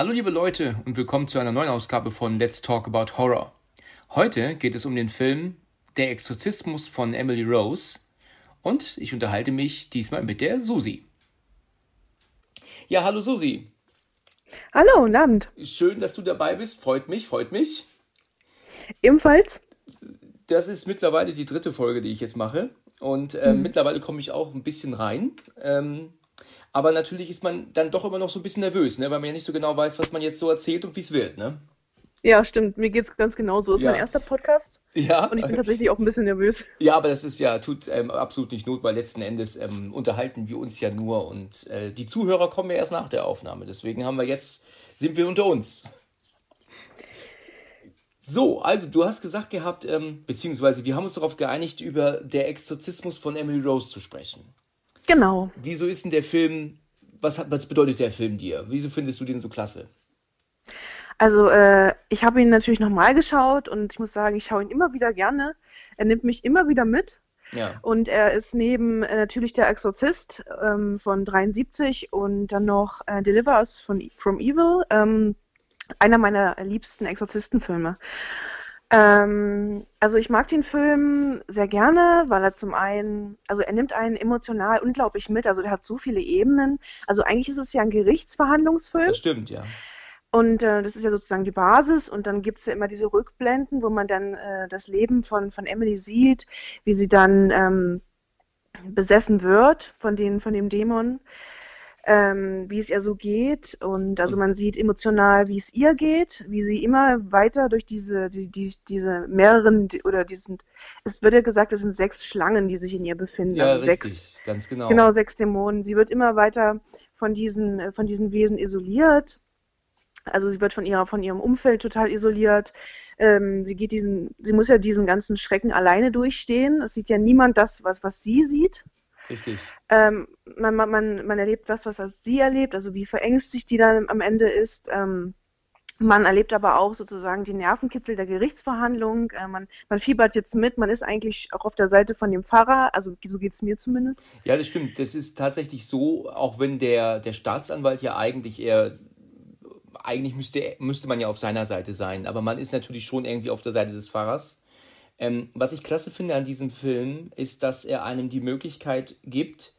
Hallo liebe Leute und willkommen zu einer neuen Ausgabe von Let's Talk About Horror. Heute geht es um den Film Der Exorzismus von Emily Rose und ich unterhalte mich diesmal mit der Susi. Ja, hallo Susi. Hallo, guten Abend. Schön, dass du dabei bist. Freut mich, freut mich. Ebenfalls. Das ist mittlerweile die dritte Folge, die ich jetzt mache. Und äh, mhm. mittlerweile komme ich auch ein bisschen rein. Ähm, aber natürlich ist man dann doch immer noch so ein bisschen nervös, ne? weil man ja nicht so genau weiß, was man jetzt so erzählt und wie es wird. Ne? Ja, stimmt. Mir geht es ganz genau so. Ist ja. mein erster Podcast. Ja. Und ich bin tatsächlich auch ein bisschen nervös. Ja, aber das ist ja, tut ähm, absolut nicht Not, weil letzten Endes ähm, unterhalten wir uns ja nur und äh, die Zuhörer kommen ja erst nach der Aufnahme. Deswegen haben wir jetzt, sind wir unter uns. So, also du hast gesagt gehabt, ähm, beziehungsweise wir haben uns darauf geeinigt, über der Exorzismus von Emily Rose zu sprechen. Genau. Wieso ist denn der Film, was, was bedeutet der Film dir? Wieso findest du den so klasse? Also, äh, ich habe ihn natürlich nochmal geschaut und ich muss sagen, ich schaue ihn immer wieder gerne. Er nimmt mich immer wieder mit. Ja. Und er ist neben äh, natürlich der Exorzist ähm, von 73 und dann noch äh, Deliver Us von, from Evil, ähm, einer meiner liebsten Exorzistenfilme. Ähm, also ich mag den Film sehr gerne, weil er zum einen, also er nimmt einen emotional unglaublich mit, also der hat so viele Ebenen. Also eigentlich ist es ja ein Gerichtsverhandlungsfilm. Das stimmt, ja. Und äh, das ist ja sozusagen die Basis. Und dann gibt es ja immer diese Rückblenden, wo man dann äh, das Leben von, von Emily sieht, wie sie dann ähm, besessen wird von, den, von dem Dämon ähm, wie es ihr so geht. Und also man sieht emotional, wie es ihr geht, wie sie immer weiter durch diese, die, die, diese mehreren oder diesen, es wird ja gesagt, es sind sechs Schlangen, die sich in ihr befinden. Ja, also richtig, sechs, ganz genau. Genau, sechs Dämonen. Sie wird immer weiter von diesen, von diesen Wesen isoliert. Also sie wird von ihrer, von ihrem Umfeld total isoliert. Ähm, sie geht diesen, sie muss ja diesen ganzen Schrecken alleine durchstehen. Es sieht ja niemand das, was, was sie sieht. Richtig. Ähm, man, man, man erlebt was, was sie erlebt, also wie verängstigt die dann am Ende ist. Ähm, man erlebt aber auch sozusagen die Nervenkitzel der Gerichtsverhandlung. Äh, man, man, fiebert jetzt mit, man ist eigentlich auch auf der Seite von dem Pfarrer, also so geht es mir zumindest. Ja, das stimmt. Das ist tatsächlich so, auch wenn der, der Staatsanwalt ja eigentlich eher, eigentlich müsste, müsste man ja auf seiner Seite sein, aber man ist natürlich schon irgendwie auf der Seite des Pfarrers. Ähm, was ich klasse finde an diesem Film, ist, dass er einem die Möglichkeit gibt,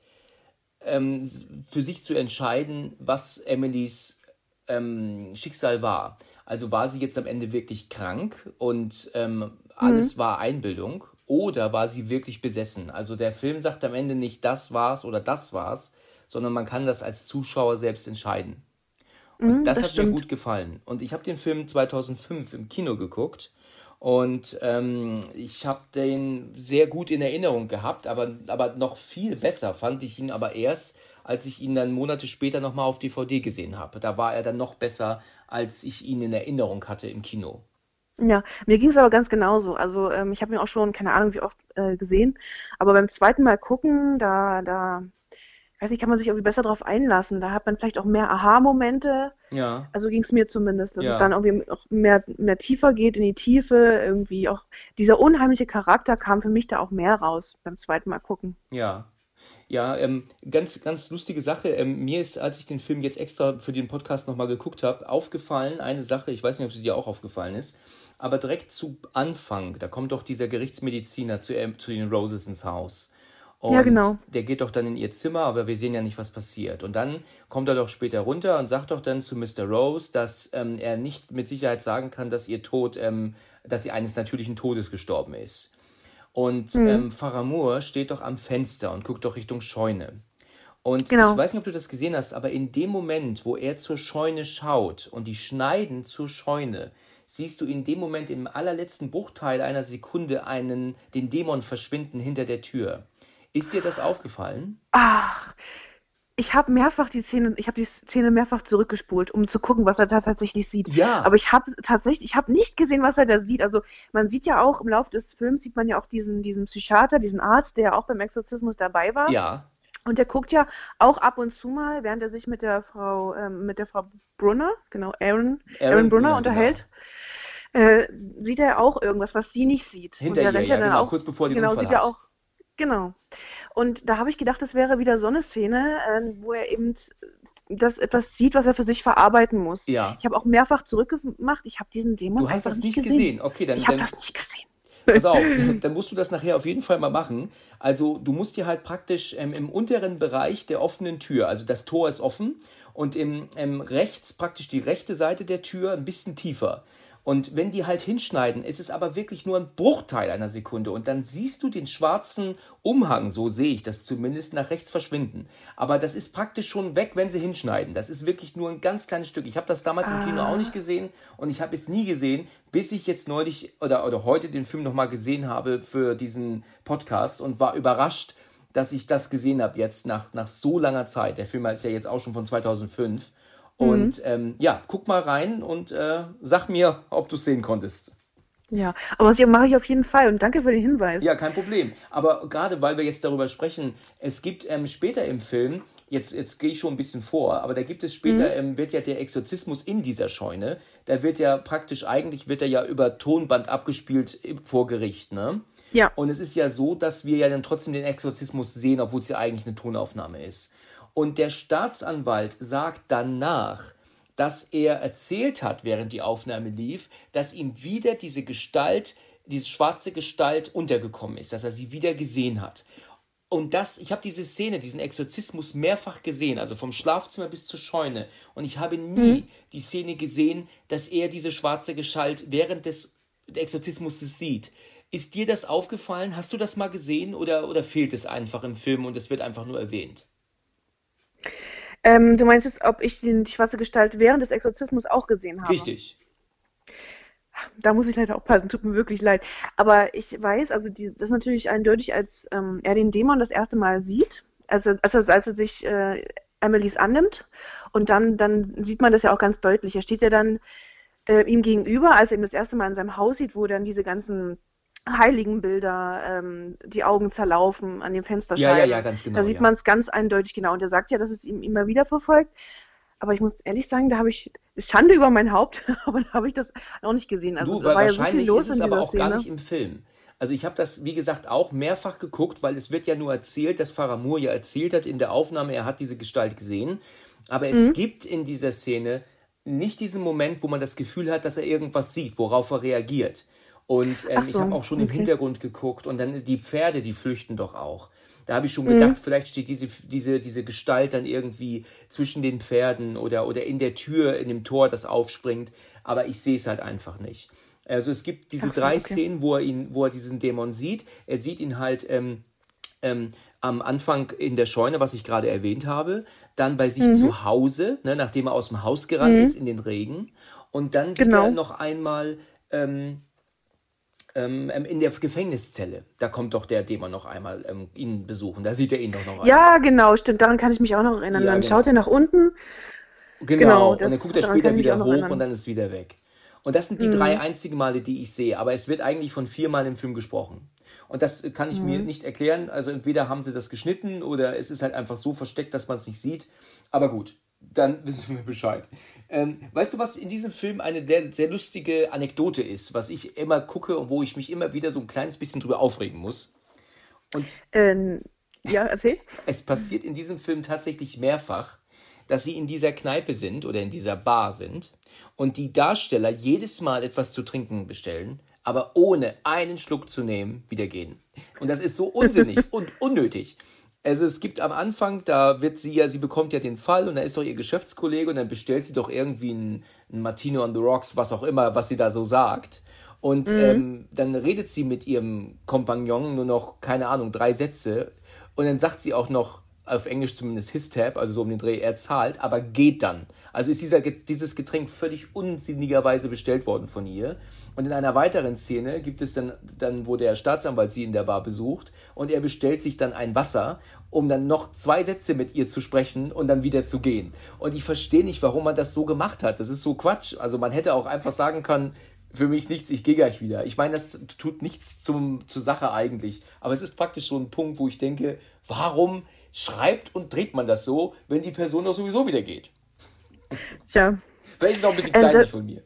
ähm, für sich zu entscheiden, was Emilys ähm, Schicksal war. Also war sie jetzt am Ende wirklich krank und ähm, alles mhm. war Einbildung oder war sie wirklich besessen? Also der Film sagt am Ende nicht, das war's oder das war's, sondern man kann das als Zuschauer selbst entscheiden. Und mhm, das, das, hat stimmt. mir gut gefallen. Und ich habe den Film 2005 im Kino geguckt und ähm, ich habe den sehr gut in Erinnerung gehabt, aber, aber noch viel besser fand ich ihn aber erst, als ich ihn dann Monate später nochmal auf DVD gesehen habe. Da war er dann noch besser, als ich ihn in Erinnerung hatte im Kino. Ja, mir ging es aber ganz genauso. Also ähm, ich habe ihn auch schon, keine Ahnung, wie oft äh, gesehen, aber beim zweiten Mal gucken, da, da weiß nicht, kann man sich irgendwie besser darauf einlassen. Da hat man vielleicht auch mehr Aha-Momente. Ja. Also ging es mir zumindest, dass ja. es dann irgendwie auch mehr, mehr tiefer geht in die Tiefe. Irgendwie auch dieser unheimliche Charakter kam für mich da auch mehr raus beim zweiten Mal gucken. Ja. Ja, ähm, ganz, ganz lustige Sache. Ähm, mir ist, als ich den Film jetzt extra für den Podcast nochmal geguckt habe, aufgefallen, eine Sache, ich weiß nicht, ob sie dir auch aufgefallen ist, aber direkt zu Anfang, da kommt doch dieser Gerichtsmediziner zu, äh, zu den Roses ins Haus. Und ja, genau. der geht doch dann in ihr Zimmer, aber wir sehen ja nicht, was passiert. Und dann kommt er doch später runter und sagt doch dann zu Mr. Rose, dass ähm, er nicht mit Sicherheit sagen kann, dass ihr Tod, ähm, dass sie eines natürlichen Todes gestorben ist. Und mhm. ähm, Faramur steht doch am Fenster und guckt doch Richtung Scheune. Und genau. ich weiß nicht, ob du das gesehen hast, aber in dem Moment, wo er zur Scheune schaut und die schneiden zur Scheune, siehst du in dem Moment im allerletzten Bruchteil einer Sekunde einen, den Dämon verschwinden hinter der Tür. Ist dir das aufgefallen? Ach, ich habe mehrfach die Szene, ich habe die Szene mehrfach zurückgespult, um zu gucken, was er da tatsächlich sieht. Ja. Aber ich habe tatsächlich, ich habe nicht gesehen, was er da sieht. Also man sieht ja auch im Laufe des Films sieht man ja auch diesen, diesen Psychiater, diesen Arzt, der ja auch beim Exorzismus dabei war. Ja. Und der guckt ja auch ab und zu mal, während er sich mit der Frau, ähm, mit der Frau Brunner, genau, Aaron, Aaron, Aaron Brunner ja, unterhält. Genau. Äh, sieht er auch irgendwas, was sie nicht sieht. Hinter ihr, ja, genau, auch, kurz bevor die genau, Unfall sieht hat. er auch Genau. Und da habe ich gedacht, das wäre wieder so eine Szene, äh, wo er eben das etwas sieht, was er für sich verarbeiten muss. Ja. Ich habe auch mehrfach zurückgemacht. Ich habe diesen Dämon Du hast das nicht gesehen. gesehen. Okay, dann, Ich habe das nicht gesehen. pass auf, dann musst du das nachher auf jeden Fall mal machen. Also du musst dir halt praktisch ähm, im unteren Bereich der offenen Tür, also das Tor ist offen und im, ähm, rechts praktisch die rechte Seite der Tür ein bisschen tiefer. Und wenn die halt hinschneiden, ist es aber wirklich nur ein Bruchteil einer Sekunde. Und dann siehst du den schwarzen Umhang, so sehe ich das zumindest, nach rechts verschwinden. Aber das ist praktisch schon weg, wenn sie hinschneiden. Das ist wirklich nur ein ganz kleines Stück. Ich habe das damals im Kino auch nicht gesehen und ich habe es nie gesehen, bis ich jetzt neulich oder, oder heute den Film nochmal gesehen habe für diesen Podcast und war überrascht, dass ich das gesehen habe jetzt nach, nach so langer Zeit. Der Film ist ja jetzt auch schon von 2005. Und ähm, ja, guck mal rein und äh, sag mir, ob du es sehen konntest. Ja, aber das mache ich auf jeden Fall und danke für den Hinweis. Ja, kein Problem. Aber gerade weil wir jetzt darüber sprechen, es gibt ähm, später im Film, jetzt, jetzt gehe ich schon ein bisschen vor, aber da gibt es später, ähm, wird ja der Exorzismus in dieser Scheune, da wird ja praktisch, eigentlich wird er ja über Tonband abgespielt vor Gericht, ne? Ja. Und es ist ja so, dass wir ja dann trotzdem den Exorzismus sehen, obwohl es ja eigentlich eine Tonaufnahme ist. Und der Staatsanwalt sagt danach, dass er erzählt hat, während die Aufnahme lief, dass ihm wieder diese Gestalt, diese schwarze Gestalt untergekommen ist, dass er sie wieder gesehen hat. Und das, ich habe diese Szene, diesen Exorzismus mehrfach gesehen, also vom Schlafzimmer bis zur Scheune. Und ich habe nie die Szene gesehen, dass er diese schwarze Gestalt während des Exorzismus sieht. Ist dir das aufgefallen? Hast du das mal gesehen oder, oder fehlt es einfach im Film und es wird einfach nur erwähnt? Ähm, du meinst jetzt, ob ich die schwarze Gestalt während des Exorzismus auch gesehen habe? Richtig. Da muss ich leider aufpassen, tut mir wirklich leid. Aber ich weiß, also die, das ist natürlich eindeutig, als ähm, er den Dämon das erste Mal sieht, als er, als er, als er sich äh, Emilys annimmt. Und dann, dann sieht man das ja auch ganz deutlich. Er steht ja dann äh, ihm gegenüber, als er ihn das erste Mal in seinem Haus sieht, wo dann diese ganzen Heiligenbilder, ähm, die Augen zerlaufen an den Ja, Fensterscheiben. ja, ja, ganz genau. Da sieht ja. man es ganz eindeutig genau. Und er sagt ja, dass es ihm immer wieder verfolgt. Aber ich muss ehrlich sagen, da habe ich Schande über mein Haupt, aber da habe ich das auch nicht gesehen. Also Du, weil war ja so wahrscheinlich ist es aber auch gar Szene. nicht im Film. Also ich habe das, wie gesagt, auch mehrfach geguckt, weil es wird ja nur erzählt, dass Faramur ja erzählt hat in der Aufnahme, er hat diese Gestalt gesehen. Aber es Mhm. gibt in dieser Szene nicht diesen Moment, wo man das Gefühl hat, dass er irgendwas sieht, worauf er reagiert. Und ähm, Ach ich so, habe auch schon im okay. Hintergrund geguckt und dann die Pferde, die flüchten doch auch. Da habe ich Mhm. schon gedacht, vielleicht steht diese, diese, diese Gestalt dann irgendwie zwischen den Pferden oder, oder in der Tür, in dem Tor, das aufspringt. Aber ich sehe es halt einfach nicht. Also es gibt diese so, drei okay. Szenen, wo er ihn, wo er diesen Dämon sieht. Er sieht ihn halt ähm, ähm, am Anfang in der Scheune, was ich gerade erwähnt habe, dann bei Mhm. sich zu Hause, ne, nachdem er aus dem Haus gerannt ist in den Regen, und dann sieht Genau. er noch einmal ähm, ähm, ähm, in der Gefängniszelle. Da kommt doch der Dämon noch einmal ähm, ihn besuchen. Da sieht er ihn doch noch einmal. Ja, genau, stimmt. Daran kann ich mich auch noch erinnern. Ja, dann genau. schaut er nach unten. Genau, Genau, und dann das- guckt er später wieder hoch und dann ist wieder weg. Und das sind die drei einzigen Male, die ich sehe. Aber es wird eigentlich von vier Mal im Film gesprochen. Und das kann ich mir nicht erklären. Also entweder haben sie das geschnitten oder es ist halt einfach so versteckt, dass man es nicht sieht. Aber gut, dann wissen wir Bescheid. Ähm, weißt du, was in diesem Film eine sehr, sehr lustige Anekdote ist, was ich immer gucke und wo ich mich immer wieder so ein kleines bisschen drüber aufregen muss? Und Ähm, ja, erzähl. es passiert in diesem Film tatsächlich mehrfach, dass sie in dieser Kneipe sind oder in dieser Bar sind und die Darsteller jedes Mal etwas zu trinken bestellen, aber ohne einen Schluck zu nehmen, wieder gehen. Und das ist so unsinnig und unnötig. Also es gibt am Anfang, da wird sie ja, sie bekommt ja den Fall und da ist doch ihr Geschäftskollege und dann bestellt sie doch irgendwie einen, einen Martino on the Rocks, was auch immer, was sie da so sagt. Und ähm, dann redet sie mit ihrem Kompagnon nur noch, keine Ahnung, drei Sätze. Und dann sagt sie auch noch, auf Englisch zumindest his tab, also so um den Dreh, er zahlt, aber geht dann. Also ist dieser, dieses Getränk völlig unsinnigerweise bestellt worden von ihr. Und in einer weiteren Szene gibt es dann, dann, wo der Staatsanwalt sie in der Bar besucht und er bestellt sich dann ein Wasser, um dann noch zwei Sätze mit ihr zu sprechen und dann wieder zu gehen. Und ich verstehe nicht, warum man das so gemacht hat. Das ist so Quatsch. Also man hätte auch einfach sagen können, für mich nichts, ich gehe gleich wieder. Ich meine, das tut nichts zum, zur Sache eigentlich. Aber es ist praktisch so ein Punkt, wo ich denke, warum schreibt und dreht man das so, wenn die Person doch sowieso wieder geht? Tja. Vielleicht ist es auch ein bisschen Ähm, kleinlich von mir.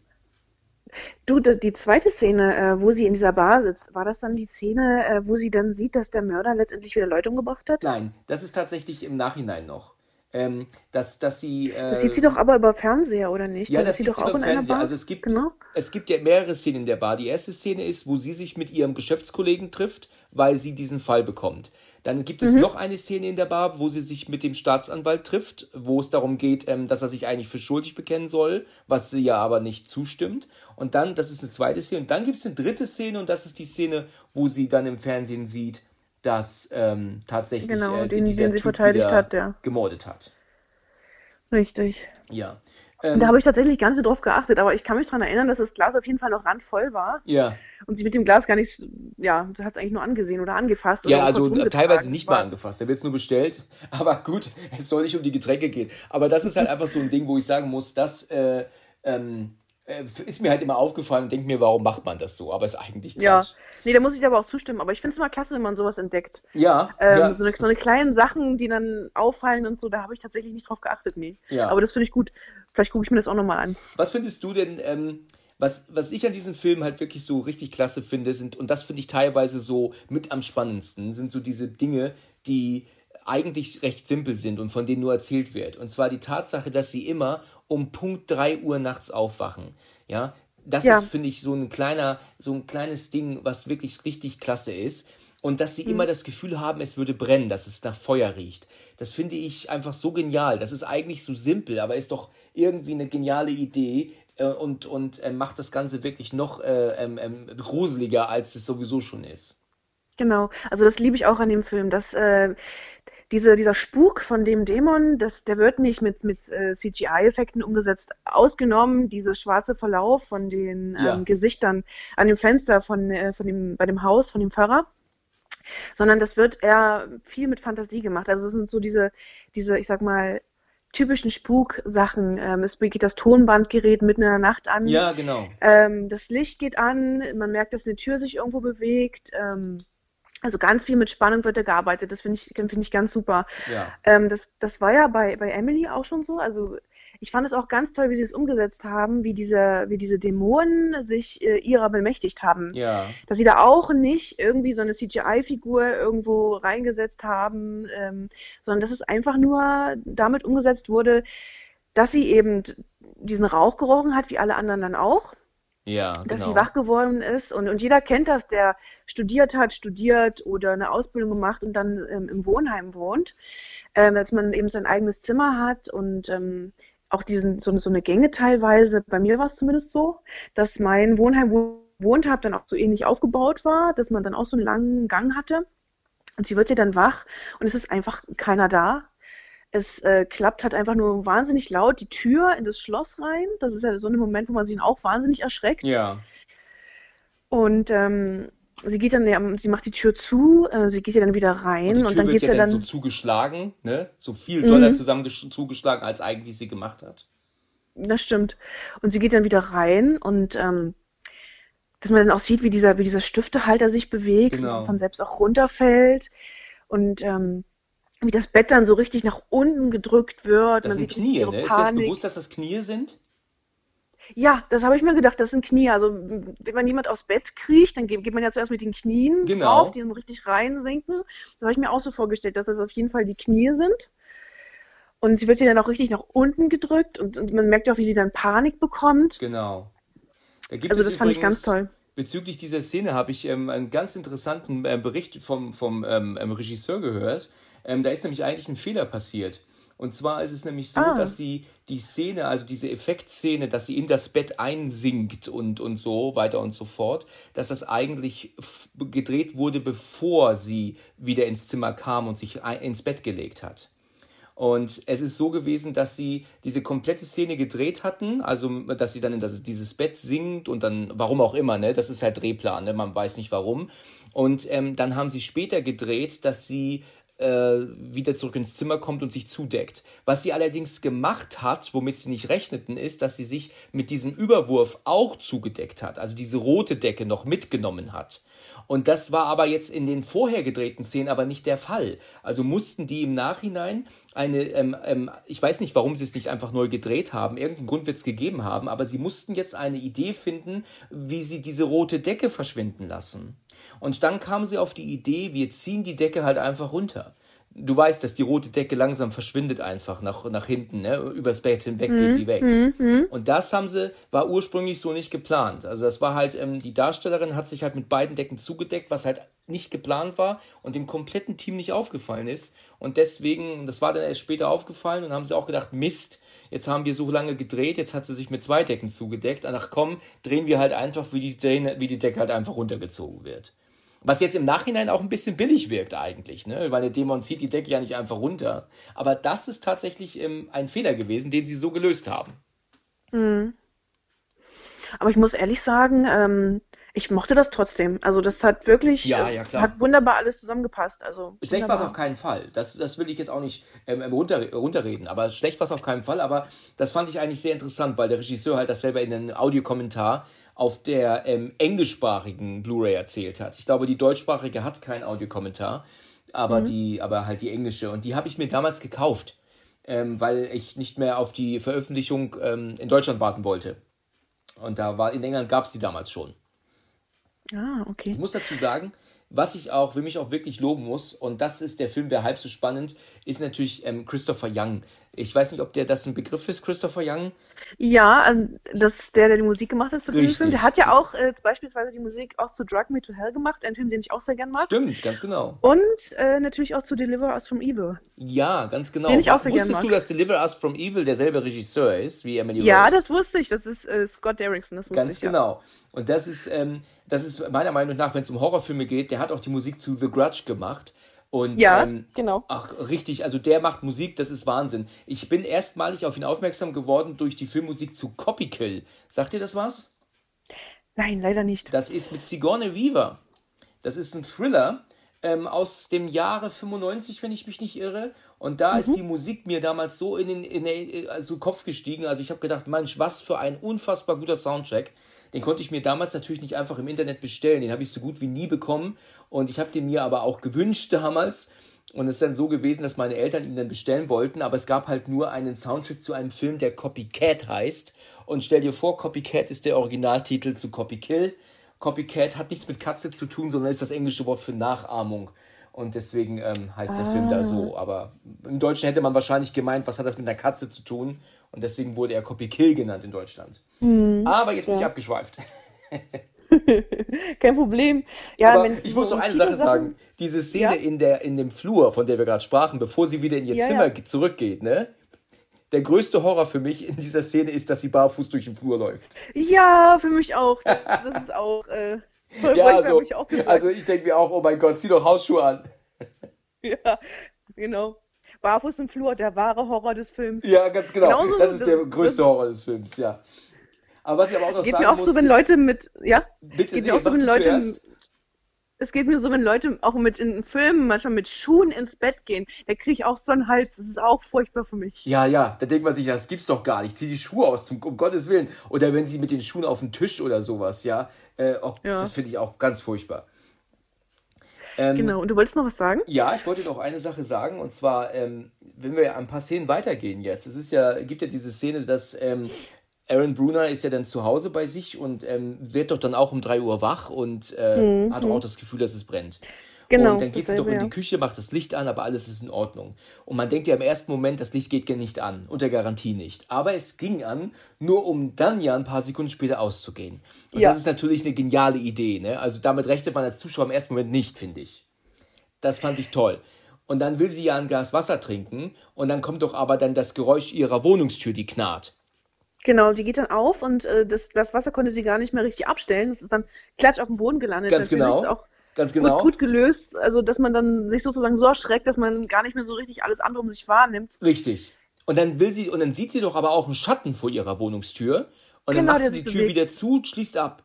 Du, die zweite Szene, äh, wo sie in dieser Bar sitzt, war das dann die Szene, äh, wo sie dann sieht, dass der Mörder letztendlich wieder Leute umgebracht hat? Nein, das ist tatsächlich im Nachhinein noch. ähm, dass, dass sie. Äh, das sieht sie doch aber über Fernseher, oder nicht? Ja, das, das sieht sie sie doch auch über in einer Fernseher. Bar. Also es gibt, Genau. es gibt ja mehrere Szenen in der Bar. Die erste Szene ist, wo sie sich mit ihrem Geschäftskollegen trifft, weil sie diesen Fall bekommt. Dann gibt es Mhm. noch eine Szene in der Bar, wo sie sich mit dem Staatsanwalt trifft, wo es darum geht, ähm, dass er sich eigentlich für schuldig bekennen soll, was sie ja aber nicht zustimmt. Und dann, das ist eine zweite Szene. Und dann gibt es eine dritte Szene und das ist die Szene, wo sie dann im Fernsehen sieht, dass ähm, tatsächlich Genau, äh, den- dieser den sie Typ verteidigt hat, ja. gemordet hat. Richtig. Ja. Und Ähm, da habe ich tatsächlich gar nicht so drauf geachtet, aber ich kann mich daran erinnern, dass das Glas auf jeden Fall noch randvoll war ja. und sie mit dem Glas gar nicht, ja, sie hat es eigentlich nur angesehen oder angefasst. Ja, oder also kurz teilweise nicht mal angefasst. Der wird nur bestellt. Aber gut, es soll nicht um die Getränke gehen. Aber das ist halt einfach so ein Ding, wo ich sagen muss, das äh, ähm, äh, ist mir halt immer aufgefallen und denke mir, warum macht man das so? Aber ist eigentlich Ja, Quatsch. nee, da muss ich aber auch zustimmen. Aber ich finde es immer klasse, wenn man sowas entdeckt. Ja, Ähm, ja, so, eine, so eine kleinen Sachen, die dann auffallen und so, da habe ich tatsächlich nicht drauf geachtet, nee. Ja. Aber das finde ich gut. Vielleicht gucke ich mir das auch nochmal an. Was findest du denn, ähm, was, was ich an diesem Film halt wirklich so richtig klasse finde, sind, und das finde ich teilweise so mit am spannendsten, sind so diese Dinge, die eigentlich recht simpel sind und von denen nur erzählt wird. Und zwar die Tatsache, dass sie immer um Punkt 3 Uhr nachts aufwachen. Ja, das Ja. ist, finde ich, so ein kleiner, so ein kleines Ding, was wirklich richtig klasse ist. Und dass sie Mhm. immer das Gefühl haben, es würde brennen, dass es nach Feuer riecht. Das finde ich einfach so genial. Das ist eigentlich so simpel, aber ist doch irgendwie eine geniale Idee äh, und, und äh, macht das Ganze wirklich noch äh, ähm, ähm, gruseliger, als es sowieso schon ist. Genau. Also das liebe ich auch an dem Film, dass äh, diese, dieser Spuk von dem Dämon, das, der wird nicht mit, mit äh, CGI-Effekten umgesetzt. Ausgenommen dieser schwarze Verlauf von den Ja. ähm, Gesichtern an dem Fenster von, äh, von dem, bei dem Haus, von dem Pfarrer. Sondern das wird eher viel mit Fantasie gemacht. Also es sind so diese, diese, ich sag mal, typischen Spuk-Sachen. Ähm, es geht das Tonbandgerät mitten in der Nacht an. Ja, genau. Ähm, das Licht geht an, man merkt, dass eine Tür sich irgendwo bewegt. Ähm, also ganz viel mit Spannung wird da gearbeitet. Das finde ich, finde ich ganz super. Ja. Ähm, das, das war ja bei, bei Emily auch schon so. Also ich fand es auch ganz toll, wie sie es umgesetzt haben, wie diese, wie diese Dämonen sich äh, ihrer bemächtigt haben. Ja. Dass sie da auch nicht irgendwie so eine CGI-Figur irgendwo reingesetzt haben, ähm, sondern dass es einfach nur damit umgesetzt wurde, dass sie eben diesen Rauch gerochen hat, wie alle anderen dann auch Ja, dass genau. sie wach geworden ist. Und, und jeder kennt das, der studiert hat, studiert oder eine Ausbildung gemacht und dann ähm, im Wohnheim wohnt, ähm, dass man eben sein eigenes Zimmer hat und ähm, auch diesen, so, so eine Gänge teilweise, bei mir war es zumindest so, dass mein Wohnheim, wo ich gewohnt habe, dann auch so ähnlich aufgebaut war, dass man dann auch so einen langen Gang hatte. Und sie wird ja dann wach und es ist einfach keiner da. Es äh, klappt halt einfach nur wahnsinnig laut die Tür in das Schloss rein. Das ist ja so ein Moment, wo man sich auch wahnsinnig erschreckt. Ja. Und ähm, sie geht dann, ja, sie macht die Tür zu, äh, sie geht ja dann wieder Und rein die und, Tür dann wird geht's ja ja dann dann. so zugeschlagen, ne? So viel doller Mhm. zusammen zugeschlagen, als eigentlich sie gemacht hat. Das stimmt. Und sie geht dann wieder rein und ähm, dass man dann auch sieht, wie dieser, wie dieser Stiftehalter sich bewegt Genau. und von selbst auch runterfällt und ähm, wie das Bett dann so richtig nach unten gedrückt wird. Das Man sind Knie, ne? Ist dir das Panik. bewusst, dass das Knie sind? Ja, das habe ich mir gedacht, das sind Knie. Also wenn man jemand aufs Bett kriecht, dann geht, man ja zuerst mit den Knien Genau. drauf, die dann richtig reinsinken. Das habe ich mir auch so vorgestellt, dass das auf jeden Fall die Knie sind. Und sie wird ja dann auch richtig nach unten gedrückt und, und man merkt ja auch, wie sie dann Panik bekommt. Genau. Da Also das fand ich ganz toll. bezüglich dieser Szene habe ich ähm, einen ganz interessanten äh, Bericht vom, vom ähm, ähm, Regisseur gehört. Ähm, da ist nämlich eigentlich ein Fehler passiert. Und zwar ist es nämlich so, Ah. dass sie die Szene, also diese Effektszene, dass sie in das Bett einsinkt und, und so weiter und so fort, dass das eigentlich gedreht wurde, bevor sie wieder ins Zimmer kam und sich ins Bett gelegt hat. Und es ist so gewesen, dass sie diese komplette Szene gedreht hatten, also dass sie dann in das, dieses Bett singt und dann, warum auch immer, ne? Das ist halt Drehplan, ne? Man weiß nicht warum. Und ähm, dann haben sie später gedreht, dass sie wieder zurück ins Zimmer kommt und sich zudeckt. Was sie allerdings gemacht hat, womit sie nicht rechneten, ist, dass sie sich mit diesem Überwurf auch zugedeckt hat, also diese rote Decke noch mitgenommen hat. Und das war aber jetzt in den vorher gedrehten Szenen aber nicht der Fall. Also mussten die im Nachhinein eine, ähm, ähm, ich weiß nicht, warum sie es nicht einfach neu gedreht haben, irgendeinen Grund wird es gegeben haben, aber sie mussten jetzt eine Idee finden, wie sie diese rote Decke verschwinden lassen. Und dann kamen sie auf die Idee, wir ziehen die Decke halt einfach runter. du weißt, dass die rote Decke langsam verschwindet einfach nach, nach hinten, ne? übers Bett hinweg Mhm. geht die weg. Und das haben sie, war ursprünglich so nicht geplant. Also das war halt, ähm, die Darstellerin hat sich halt mit beiden Decken zugedeckt, was halt nicht geplant war und dem kompletten Team nicht aufgefallen ist. Und deswegen, das war dann erst später aufgefallen und haben sie auch gedacht, Mist, jetzt haben wir so lange gedreht, jetzt hat sie sich mit zwei Decken zugedeckt. Ach komm, drehen wir halt einfach, wie die, wie die Decke halt einfach runtergezogen wird. Was jetzt im Nachhinein auch ein bisschen billig wirkt eigentlich, ne? Weil der Dämon zieht die Decke ja nicht einfach runter. Aber das ist tatsächlich ähm, ein Fehler gewesen, den sie so gelöst haben. Aber ich muss ehrlich sagen, ähm, ich mochte das trotzdem. Also das hat wirklich, Ja, ja, hat wunderbar alles zusammengepasst. Also Schlecht war es auf keinen Fall. Das, das will ich jetzt auch nicht ähm, runter, runterreden. Aber schlecht war es auf keinen Fall. Aber das fand ich eigentlich sehr interessant, weil der Regisseur halt das selber in einem Audiokommentar auf der ähm, englischsprachigen Blu-ray erzählt hat. Ich glaube, die deutschsprachige hat keinen Audiokommentar, aber, die, aber halt die englische. Und die habe ich mir damals gekauft, ähm, weil ich nicht mehr auf die Veröffentlichung ähm, in Deutschland warten wollte. Und da war in England gab es die damals schon. Ah, okay. Ich muss dazu sagen, was ich auch, wem ich auch wirklich loben muss, und das ist der Film, der halb so spannend, ist natürlich ähm, Christopher Young. Ich weiß nicht, ob der das ein Begriff ist, Christopher Young. Ja, ähm, das ist der, der die Musik gemacht hat für diesen Richtig. Film. Der hat ja auch äh, beispielsweise die Musik auch zu Drug Me to Hell gemacht, ein Film, den ich auch sehr gern mag. Stimmt, ganz genau. Und äh, natürlich auch zu Deliver Us from Evil. Ja, ganz genau. Den ich auch sehr gern Wusstest mag. du, dass Deliver Us from Evil derselbe Regisseur ist wie Emily Ja, Rose? das wusste ich. Das ist äh, Scott Derrickson, das wusste Ganz ich. ja. genau. Und das ist, ähm, das ist meiner Meinung nach, wenn es um Horrorfilme geht, der hat auch die Musik zu The Grudge gemacht. Und Ja, ähm, genau. Ach, richtig, also der macht Musik, das ist Wahnsinn. Ich bin erstmalig auf ihn aufmerksam geworden durch die Filmmusik zu Copy Kill. Sagt ihr das was? Nein, leider nicht. Das ist mit Sigourney Weaver. Das ist ein Thriller ähm, aus dem Jahre 95, wenn ich mich nicht irre. Und da ist die Musik mir damals so in den, in den also Kopf gestiegen. Also ich habe gedacht, Mensch, was für ein unfassbar guter Soundtrack. Den konnte ich mir damals natürlich nicht einfach im Internet bestellen. Den habe ich so gut wie nie bekommen. Und ich habe den mir aber auch gewünscht damals. Und es ist dann so gewesen, dass meine Eltern ihn dann bestellen wollten, aber es gab halt nur einen Soundtrack zu einem Film, der Copycat heißt. Und stell dir vor, Copycat ist der Originaltitel zu Copy Kill. Copycat hat nichts mit Katze zu tun, sondern ist das englische Wort für Nachahmung. Und deswegen ähm, heißt der Film da so. Aber im Deutschen hätte man wahrscheinlich gemeint, was hat das mit einer Katze zu tun? Und deswegen wurde er Copy Kill genannt in Deutschland. Aber jetzt bin ich abgeschweift. Kein Problem. Ja, wenn ich muss noch eine Sache sagen. Diese Szene Ja? in, der, in dem Flur, von der wir gerade sprachen, bevor sie wieder in ihr Ja, Zimmer zurückgeht, ne? Der größte Horror für mich in dieser Szene ist, dass sie barfuß durch den Flur läuft. Ja, für mich auch. Das, das ist auch. Äh, Ja, also, auch also ich denke mir auch, oh mein Gott, zieh doch Hausschuhe an. Ja, genau. Barfuß im Flur, der wahre Horror des Films. Ja, ganz genau. Genauso, das ist das- der größte Horror des Films, ja. Aber was ich aber auch noch Geht sagen mir auch muss, so, wenn ist, Leute mit. Ja? bitte, Geht mir auch so, wenn Leute. Es geht mir so, wenn Leute auch mit in Filmen manchmal mit Schuhen ins Bett gehen. Da kriege ich auch so einen Hals. Das ist auch furchtbar für mich. Ja, ja, da denkt man sich, das gibt's doch gar nicht. Zieh die Schuhe aus, zum, um Gottes Willen. Oder wenn sie mit den Schuhen auf den Tisch oder sowas, ja. Äh, oh, Ja. Das finde ich auch ganz furchtbar. Ähm, Genau. Und du wolltest noch was sagen? Ja, ich wollte noch eine Sache sagen, und zwar, ähm, wenn wir ein paar Szenen weitergehen jetzt. Es ist ja, gibt ja diese Szene, dass ähm, Aaron Brunner ist ja dann zu Hause bei sich und ähm, wird doch dann auch um 3 Uhr wach und äh, hat doch auch das Gefühl, dass es brennt. Genau, Und dann geht sie doch in die. Küche, macht das Licht an, aber alles ist in Ordnung. Und man denkt ja im ersten Moment, das Licht geht nicht an, unter Garantie nicht. Aber es ging an, nur um dann ja ein paar Sekunden später auszugehen. Und Ja. das ist natürlich eine geniale Idee. Ne? Also damit rechnet man als Zuschauer im ersten Moment nicht, finde ich. Das fand ich toll. Und dann will sie ja ein Glas Wasser trinken und dann kommt doch aber dann das Geräusch ihrer Wohnungstür, die knarrt. Genau, die geht dann auf und äh, das, das Wasser konnte sie gar nicht mehr richtig abstellen. Das ist dann klatsch auf den Boden gelandet. Ganz Natürlich genau. Ist auch Ganz genau. gut, gut gelöst. Also, dass man dann sich sozusagen so erschreckt, dass man gar nicht mehr so richtig alles andere um sich wahrnimmt. Richtig. Und dann will sie, und dann sieht sie doch aber auch einen Schatten vor ihrer Wohnungstür. Und dann Genau, macht der sie die Tür bewegt. wieder zu und schließt ab.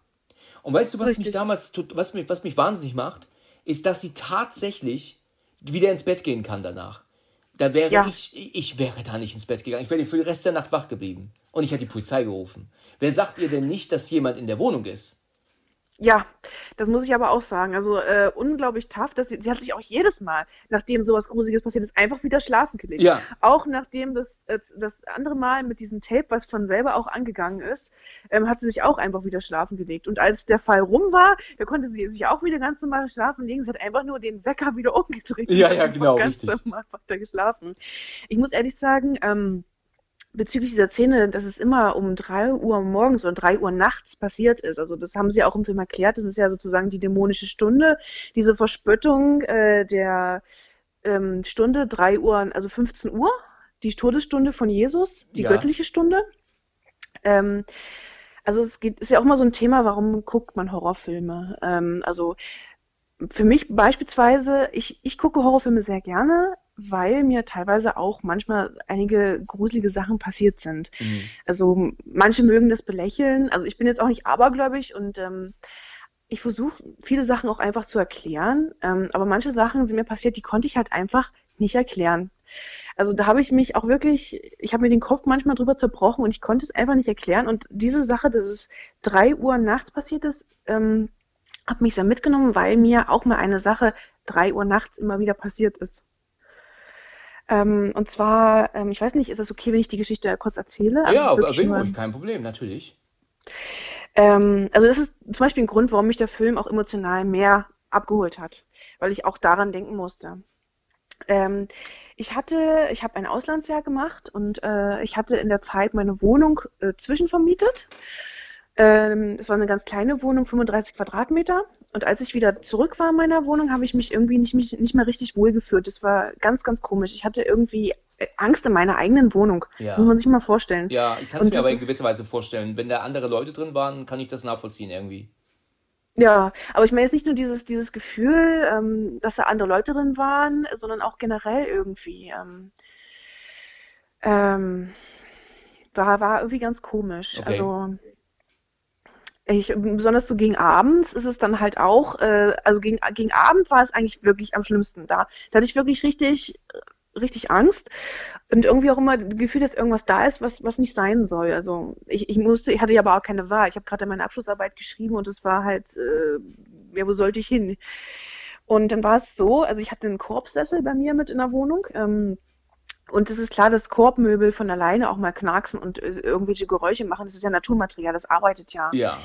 Und weißt du, was mich Richtig. damals, tut- was mich, was mich wahnsinnig macht, ist, dass sie tatsächlich wieder ins Bett gehen kann danach. Da wäre Ja. ich, ich wäre da nicht ins Bett gegangen. Ich wäre für den Rest der Nacht wach geblieben. Und ich hätte die Polizei gerufen. Wer sagt ihr denn nicht, dass jemand in der Wohnung ist? Ja, das muss ich aber auch sagen. Also äh, unglaublich tough. Dass sie, sie hat sich auch jedes Mal, nachdem sowas Gruseliges passiert ist, einfach wieder schlafen gelegt. Ja. Auch nachdem das, äh, das andere Mal mit diesem Tape, was von selber auch angegangen ist, ähm, hat sie sich auch einfach wieder schlafen gelegt. Und als der Fall rum war, da konnte sie sich auch wieder ganz normal schlafen legen. Sie hat einfach nur den Wecker wieder umgedreht. Ja, ja, genau, ganz richtig. normal weiter geschlafen. Ich muss ehrlich sagen, ähm, bezüglich dieser Szene, dass es immer um 3 Uhr morgens oder 3 Uhr nachts passiert ist. Also das haben sie auch im Film erklärt. Das ist ja sozusagen die dämonische Stunde, diese Verspöttung äh, der ähm, Stunde 3 Uhr, also 15 Uhr, die Todesstunde von Jesus, die Ja. göttliche Stunde. Ähm, also es geht, ist ja auch mal so ein Thema, warum guckt man Horrorfilme? Ähm, also für mich beispielsweise, ich, ich gucke Horrorfilme sehr gerne, weil mir teilweise auch manchmal einige gruselige Sachen passiert sind. Mhm. Also manche mögen das belächeln. Also ich bin jetzt auch nicht abergläubig und ähm, ich versuche viele Sachen auch einfach zu erklären. Ähm, aber manche Sachen sind mir passiert, die konnte ich halt einfach nicht erklären. Also da habe ich mich auch wirklich, ich habe mir den Kopf manchmal drüber zerbrochen und ich konnte es einfach nicht erklären. Und diese Sache, dass es drei Uhr nachts passiert ist, ähm, hat mich sehr mitgenommen, weil mir auch mal eine Sache drei Uhr nachts immer wieder passiert ist. Ähm, und zwar, ähm, ich weiß nicht, ist es okay, wenn ich die Geschichte kurz erzähle? Also Ja, nur- ruhig, kein Problem, natürlich. ähm, also das ist zum Beispiel ein Grund, warum mich der Film auch emotional mehr abgeholt hat, weil ich auch daran denken musste. Ähm, ich hatte, ich habe ein Auslandsjahr gemacht und äh, ich hatte in der Zeit meine Wohnung äh, zwischenvermietet. Ähm, es war eine ganz kleine Wohnung, 35 Quadratmeter. Und als ich wieder zurück war in meiner Wohnung, habe ich mich irgendwie nicht, mich, nicht mehr richtig wohl gefühlt. Das war ganz, ganz komisch. Ich hatte irgendwie äh, Angst in meiner eigenen Wohnung. Ja. Das muss man sich mal vorstellen. Ja, ich kann es mir aber in gewisser Weise vorstellen. Wenn da andere Leute drin waren, kann ich das nachvollziehen irgendwie. Ja, aber ich meine jetzt nicht nur dieses, dieses Gefühl, ähm, dass da andere Leute drin waren, sondern auch generell irgendwie. Ähm, ähm, war, war irgendwie ganz komisch. Okay. Also ich, besonders so gegen abends ist es dann halt auch, äh, also gegen, gegen Abend war es eigentlich wirklich am schlimmsten. Da, da hatte ich wirklich richtig, richtig Angst und irgendwie auch immer das Gefühl, dass irgendwas da ist, was, was nicht sein soll. Also ich, ich musste, ich hatte ja aber auch keine Wahl. Ich habe gerade meine Abschlussarbeit geschrieben und es war halt, äh, ja, wo sollte ich hin? Und dann war es so, also ich hatte einen Korbsessel bei mir mit in der Wohnung. Ähm, und es ist klar, dass Korbmöbel von alleine auch mal knacksen und äh, irgendwelche Geräusche machen. Das ist ja Naturmaterial, das arbeitet ja. Ja.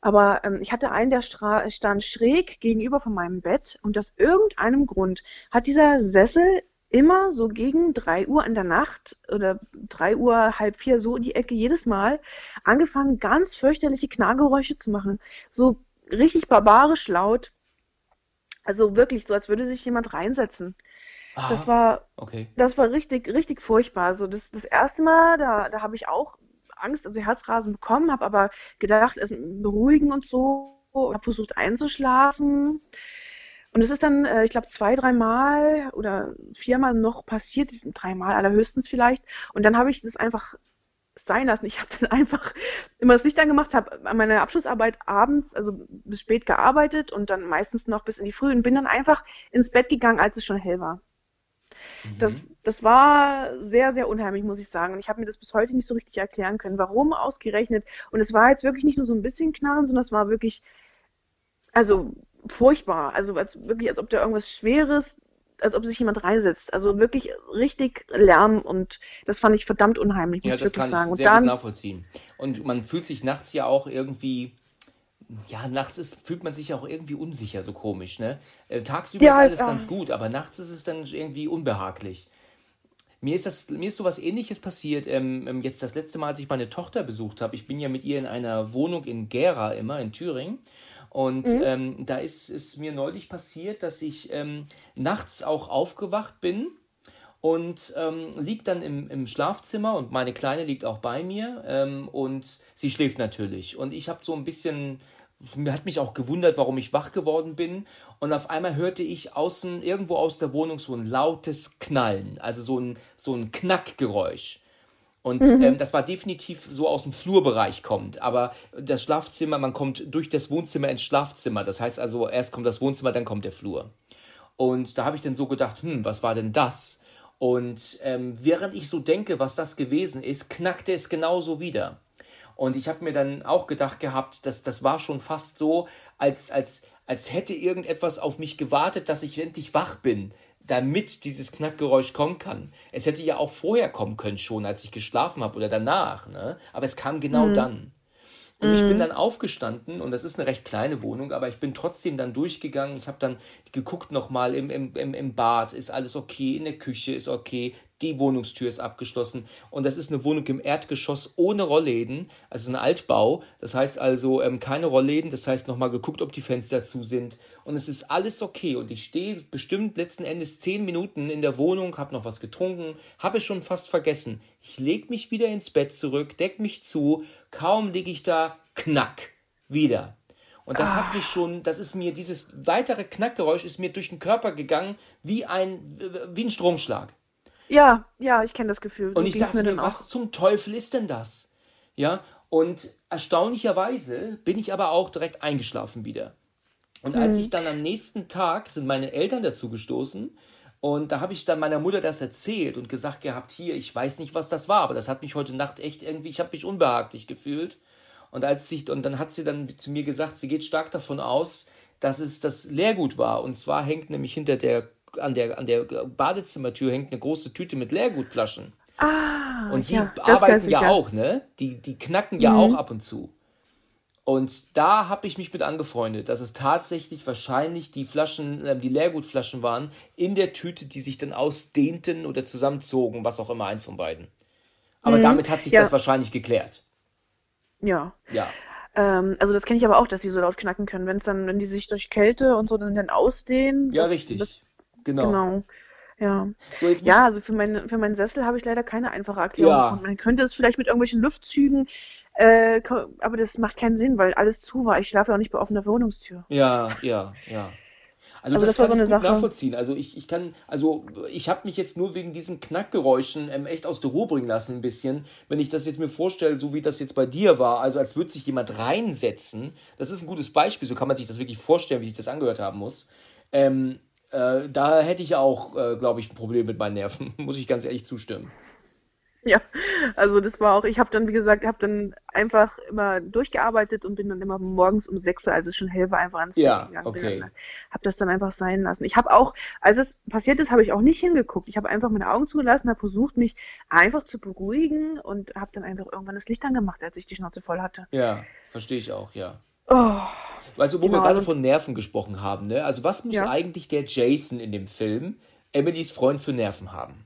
Aber ähm, ich hatte einen, der stra- stand schräg gegenüber von meinem Bett und aus irgendeinem Grund hat dieser Sessel immer so gegen 3 Uhr in der Nacht oder 3 Uhr, halb vier, so in die Ecke jedes Mal angefangen, ganz fürchterliche Knargeräusche zu machen. So richtig barbarisch laut. Also wirklich, so als würde sich jemand reinsetzen. Ah, Das war okay. das war richtig, richtig furchtbar. Also das, das erste Mal, da, da habe ich auch Angst, also Herzrasen bekommen, habe aber gedacht, es beruhigen und so, habe versucht einzuschlafen. Und es ist dann, äh, ich glaube, zwei, dreimal oder viermal noch passiert, dreimal allerhöchstens vielleicht. Und dann habe ich das einfach sein lassen. Ich habe dann einfach immer das Licht angemacht, habe an meiner Abschlussarbeit abends, also bis spät gearbeitet und dann meistens noch bis in die Früh und bin dann einfach ins Bett gegangen, als es schon hell war. Das, Mhm. das war sehr, sehr unheimlich, muss ich sagen. Und ich habe mir das bis heute nicht so richtig erklären können, warum ausgerechnet. Und es war jetzt wirklich nicht nur so ein bisschen Knarren, sondern es war wirklich, also furchtbar. Also als, wirklich, als ob da irgendwas Schweres, als ob sich jemand reinsetzt. Also wirklich richtig Lärm und das fand ich verdammt unheimlich, muss Ja, ich das wirklich kann sagen. ich Und sehr gut dann, nachvollziehen. Und man fühlt sich nachts ja auch irgendwie, ja, nachts ist, fühlt man sich auch irgendwie unsicher, so komisch, ne? Äh, tagsüber Ja, ist alles ja. ganz gut, aber nachts ist es dann irgendwie unbehaglich. Mir ist das, mir ist sowas ähnliches passiert, ähm, ähm, jetzt das letzte Mal, als ich meine Tochter besucht habe. Ich bin ja mit ihr in einer Wohnung in Gera immer, in Thüringen. Und Mhm. ähm, da ist es mir neulich passiert, dass ich ähm, nachts auch aufgewacht bin und ähm, liegt dann im, im Schlafzimmer und meine Kleine liegt auch bei mir ähm, und sie schläft natürlich. Und ich habe so ein bisschen, hat mich auch gewundert, warum ich wach geworden bin. Und auf einmal hörte ich außen, irgendwo aus der Wohnung so ein lautes Knallen, also so ein, so ein Knackgeräusch. Und ähm, das war definitiv so aus dem Flurbereich kommt. Aber das Schlafzimmer, man kommt durch das Wohnzimmer ins Schlafzimmer. Das heißt also, erst kommt das Wohnzimmer, dann kommt der Flur. Und da habe ich dann so gedacht, hm, was war denn das? Und ähm, während ich so denke, was das gewesen ist, knackte es genauso wieder. Und ich habe mir dann auch gedacht gehabt, dass das war schon fast so, als, als, als hätte irgendetwas auf mich gewartet, dass ich endlich wach bin, damit dieses Knackgeräusch kommen kann. Es hätte ja auch vorher kommen können, schon als ich geschlafen habe oder danach, ne? Aber es kam genau mhm. dann. Und ich bin mhm. dann aufgestanden und das ist eine recht kleine Wohnung, aber ich bin trotzdem dann durchgegangen. Ich habe dann geguckt nochmal im, im, im, im Bad, ist alles okay, in der Küche ist okay, die Wohnungstür ist abgeschlossen und das ist eine Wohnung im Erdgeschoss ohne Rollläden, also ein Altbau, das heißt also ähm, keine Rollläden, das heißt nochmal geguckt, ob die Fenster zu sind und es ist alles okay und ich stehe bestimmt letzten Endes zehn Minuten in der Wohnung, habe noch was getrunken, habe es schon fast vergessen. Ich leg mich wieder ins Bett zurück, deck mich zu, kaum liege ich da, knack, wieder. Und das ah. hat mich schon, das ist mir, dieses weitere Knackgeräusch ist mir durch den Körper gegangen wie ein, wie ein Stromschlag. Ja, ja, ich kenne das Gefühl. Und ich dachte mir, was zum Teufel ist denn das? Ja, und erstaunlicherweise bin ich aber auch direkt eingeschlafen wieder. Und hm. als ich dann am nächsten Tag sind meine Eltern dazu gestoßen und da habe ich dann meiner Mutter das erzählt und gesagt gehabt, hier, ich weiß nicht, was das war, aber das hat mich heute Nacht echt irgendwie, ich habe mich unbehaglich gefühlt. Und als sich und dann hat sie dann zu mir gesagt, sie geht stark davon aus, dass es das Leergut war. Und zwar hängt nämlich hinter der an der, an der Badezimmertür hängt eine große Tüte mit Leergutflaschen. Ah, und die ja, arbeiten ja, ja, auch, ne? Die, die knacken ja mhm. auch ab und zu. Und da habe ich mich mit angefreundet, dass es tatsächlich wahrscheinlich die Flaschen, äh, die Leergutflaschen waren, in der Tüte, die sich dann ausdehnten oder zusammenzogen, was auch immer, eins von beiden. Aber mhm. damit hat sich ja. das wahrscheinlich geklärt. Ja. Ja. Ähm, also das kenne ich aber auch, dass die so laut knacken können, wenn es dann, wenn die sich durch Kälte und so dann, dann ausdehnen. Ja, das, richtig. Das, Genau. Genau. Ja. So, ja, also für, mein, für meinen Sessel habe ich leider keine einfache Erklärung. Ja. Man könnte es vielleicht mit irgendwelchen Luftzügen, äh, aber das macht keinen Sinn, weil alles zu war. Ich schlafe ja auch nicht bei offener Wohnungstür. Ja, ja, ja. Also, also das, das war so eine ich Sache. nachvollziehen. Also ich, ich kann, also ich habe mich jetzt nur wegen diesen Knackgeräuschen ähm, echt aus der Ruhe bringen lassen ein bisschen. Wenn ich das jetzt mir vorstelle, so wie das jetzt bei dir war, also als würde sich jemand reinsetzen, das ist ein gutes Beispiel, so kann man sich das wirklich vorstellen, wie sich das angehört haben muss. Ähm, äh, da hätte ich auch, äh, glaube ich, ein Problem mit meinen Nerven, muss ich ganz ehrlich zustimmen. Ja, also das war auch, ich habe dann, wie gesagt, habe dann einfach immer durchgearbeitet und bin dann immer morgens um sechs, als es schon hell war, einfach ans ja, Bett gegangen. Okay. Habe das dann einfach sein lassen. Ich habe auch, als es passiert ist, habe ich auch nicht hingeguckt. Ich habe einfach meine Augen zugelassen, habe versucht, mich einfach zu beruhigen und habe dann einfach irgendwann das Licht angemacht, als ich die Schnauze voll hatte. Ja, verstehe ich auch, ja. Oh, Weißt du, wo genau, wir gerade von Nerven gesprochen haben, ne? Also was muss ja. eigentlich der Jason in dem Film Emilys Freund für Nerven haben?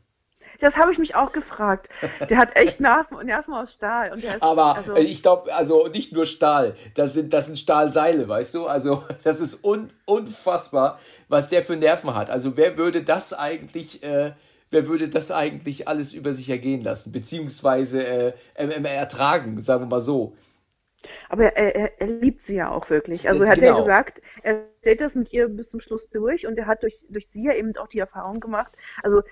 Das habe ich mich auch gefragt. Der hat echt Nerven, Nerven aus Stahl. Und ist, Aber also ich glaube, also nicht nur Stahl, das sind, das sind Stahlseile, weißt du? Also das ist un, unfassbar, was der für Nerven hat. Also wer würde das eigentlich, äh, wer würde das eigentlich alles über sich ergehen lassen, beziehungsweise äh, ertragen, sagen wir mal so. Aber er, er, er, liebt sie ja auch wirklich. Also er hat genau. ja gesagt, er stellt das mit ihr bis zum Schluss durch und er hat durch, durch sie ja eben auch die Erfahrung gemacht, also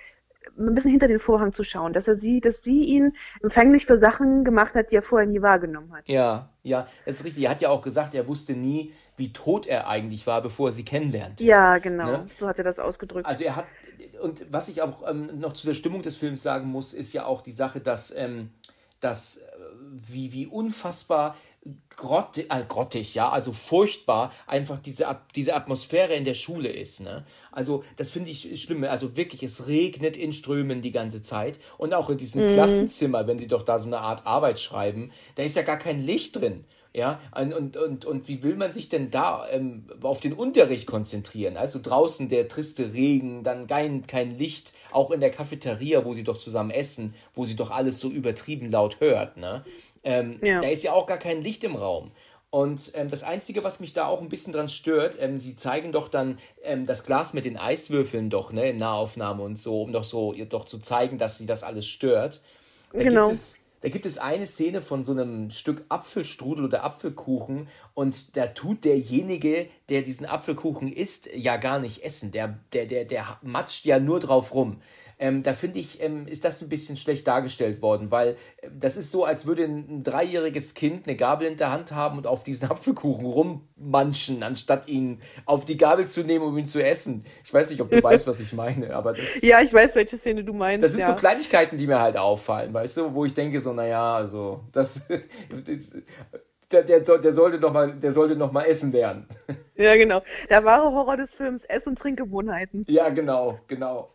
ein bisschen hinter den Vorhang zu schauen, dass er sie, dass sie ihn empfänglich für Sachen gemacht hat, die er vorher nie wahrgenommen hat. Ja, ja, das ist richtig. Er hat ja auch gesagt, er wusste nie, wie tot er eigentlich war, bevor er sie kennenlernte. Ja, genau. Ne? So hat er das ausgedrückt. Also er hat, und was ich auch ähm, noch zu der Stimmung des Films sagen muss, ist ja auch die Sache, dass, ähm, dass äh, wie, wie unfassbar grottig, äh, grottig, ja, also furchtbar einfach diese, diese Atmosphäre in der Schule ist. Ne? Also das finde ich schlimm. Also wirklich, es regnet in Strömen die ganze Zeit. Und auch in diesem mhm. Klassenzimmer, wenn sie doch da so eine Art Arbeit schreiben, da ist ja gar kein Licht drin. Ja, und, und, und wie will man sich denn da ähm, auf den Unterricht konzentrieren? Also draußen der triste Regen, dann kein, kein Licht, auch in der Cafeteria, wo sie doch zusammen essen, wo sie doch alles so übertrieben laut hört. Ne? Ähm, ja. Da ist ja auch gar kein Licht im Raum. Und ähm, das Einzige, was mich da auch ein bisschen dran stört, ähm, sie zeigen doch dann ähm, das Glas mit den Eiswürfeln doch, ne, in Nahaufnahme und so, um doch so, ihr doch zu zeigen, dass sie das alles stört. Da genau. gibt es, da gibt es eine Szene von so einem Stück Apfelstrudel oder Apfelkuchen und da tut derjenige, der diesen Apfelkuchen isst, ja gar nicht essen. Der, der, der, der matscht ja nur drauf rum. Ähm, da finde ich, ähm, ist das ein bisschen schlecht dargestellt worden, weil äh, das ist so, als würde ein, ein, dreijähriges Kind eine Gabel in der Hand haben und auf diesen Apfelkuchen rummanschen, anstatt ihn auf die Gabel zu nehmen, um ihn zu essen. Ich weiß nicht, ob du weißt, was ich meine, aber das. Ja, ich weiß, welche Szene du meinst. Das sind ja. so Kleinigkeiten, die mir halt auffallen, weißt du, wo ich denke so, naja, also, das. der, der, der, sollte noch mal, der sollte noch mal essen lernen. Ja, genau. Der wahre Horror des Films, Ess- und Trinkgewohnheiten. Ja, genau, genau.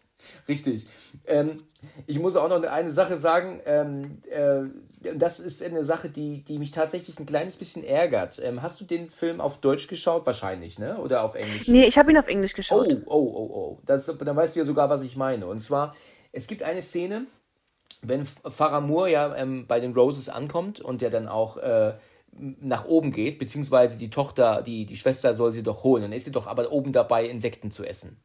Richtig. Ähm, ich muss auch noch eine Sache sagen. Ähm, äh, das ist eine Sache, die, die mich tatsächlich ein kleines bisschen ärgert. Ähm, hast du den Film auf Deutsch geschaut? Wahrscheinlich, ne? Oder auf Englisch? Nee, ich habe ihn auf Englisch geschaut. Oh, oh, oh, oh. Das, dann weißt du ja sogar, was ich meine. Und zwar, es gibt eine Szene, wenn Farah Moore ja ähm, bei den Roses ankommt und der dann auch äh, nach oben geht, beziehungsweise die Tochter, die, die Schwester soll sie doch holen. Dann ist sie doch aber oben dabei, Insekten zu essen.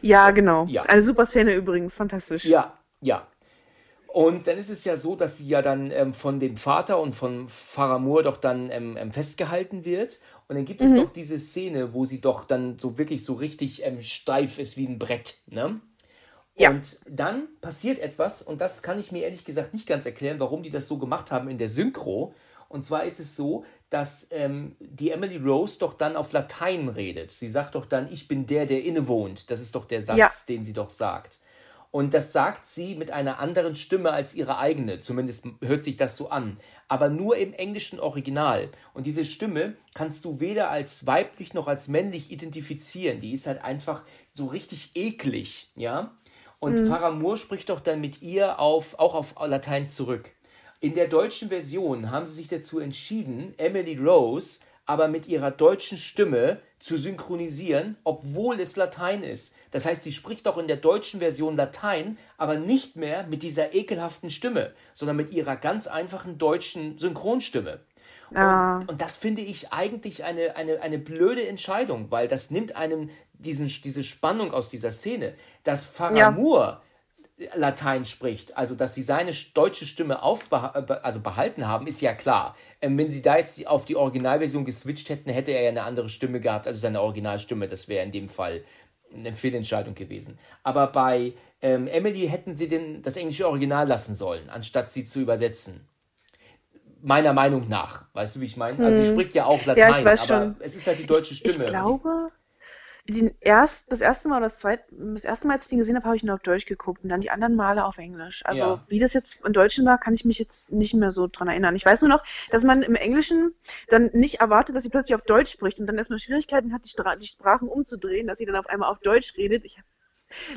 Ja, genau. Ja. Eine super Szene übrigens, fantastisch. Ja, ja. Und dann ist es ja so, dass sie ja dann ähm, von dem Vater und von Faramur doch dann ähm, ähm, festgehalten wird. Und dann gibt es mhm. doch diese Szene, wo sie doch dann so wirklich so richtig ähm, steif ist wie ein Brett. Ne? Ja. Und dann passiert etwas, und das kann ich mir ehrlich gesagt nicht ganz erklären, warum die das so gemacht haben in der Synchro. Und zwar ist es so, dass ähm, die Emily Rose doch dann auf Latein redet. Sie sagt doch dann, ich bin der, der innewohnt. Das ist doch der Satz, ja. den sie doch sagt. Und das sagt sie mit einer anderen Stimme als ihre eigene. Zumindest hört sich das so an. Aber nur im englischen Original. Und diese Stimme kannst du weder als weiblich noch als männlich identifizieren. Die ist halt einfach so richtig eklig, ja? Und mhm. Farah Moore spricht doch dann mit ihr auf, auch auf Latein zurück. In der deutschen Version haben sie sich dazu entschieden, Emily Rose aber mit ihrer deutschen Stimme zu synchronisieren, obwohl es Latein ist. Das heißt, sie spricht auch in der deutschen Version Latein, aber nicht mehr mit dieser ekelhaften Stimme, sondern mit ihrer ganz einfachen deutschen Synchronstimme. Ah. Und, und, das finde ich eigentlich eine, eine, eine blöde Entscheidung, weil das nimmt einem diesen, diese Spannung aus dieser Szene. Dass Faramur ja Latein spricht, also dass sie seine deutsche Stimme aufbeh also behalten haben, ist ja klar. Ähm, wenn sie da jetzt die, auf die Originalversion geswitcht hätten, hätte er ja eine andere Stimme gehabt, also seine Originalstimme, das wäre in dem Fall eine Fehlentscheidung gewesen. Aber bei ähm, Emily hätten sie den, das englische Original lassen sollen, anstatt sie zu übersetzen. Meiner Meinung nach. Weißt du, wie ich meine? Also sie hm. spricht ja auch Latein, ja, aber schon. es ist halt die deutsche Stimme. Ich glaube, den erst, das erste Mal oder das zweite, das erste Mal, als ich den gesehen habe, habe ich nur auf Deutsch geguckt und dann die anderen Male auf Englisch. Also ja. wie das jetzt in Deutschen war, kann ich mich jetzt nicht mehr so dran erinnern. Ich weiß nur noch, dass man im Englischen dann nicht erwartet, dass sie plötzlich auf Deutsch spricht und dann erstmal Schwierigkeiten hat, die, Stra die Sprachen umzudrehen, dass sie dann auf einmal auf Deutsch redet. Ich,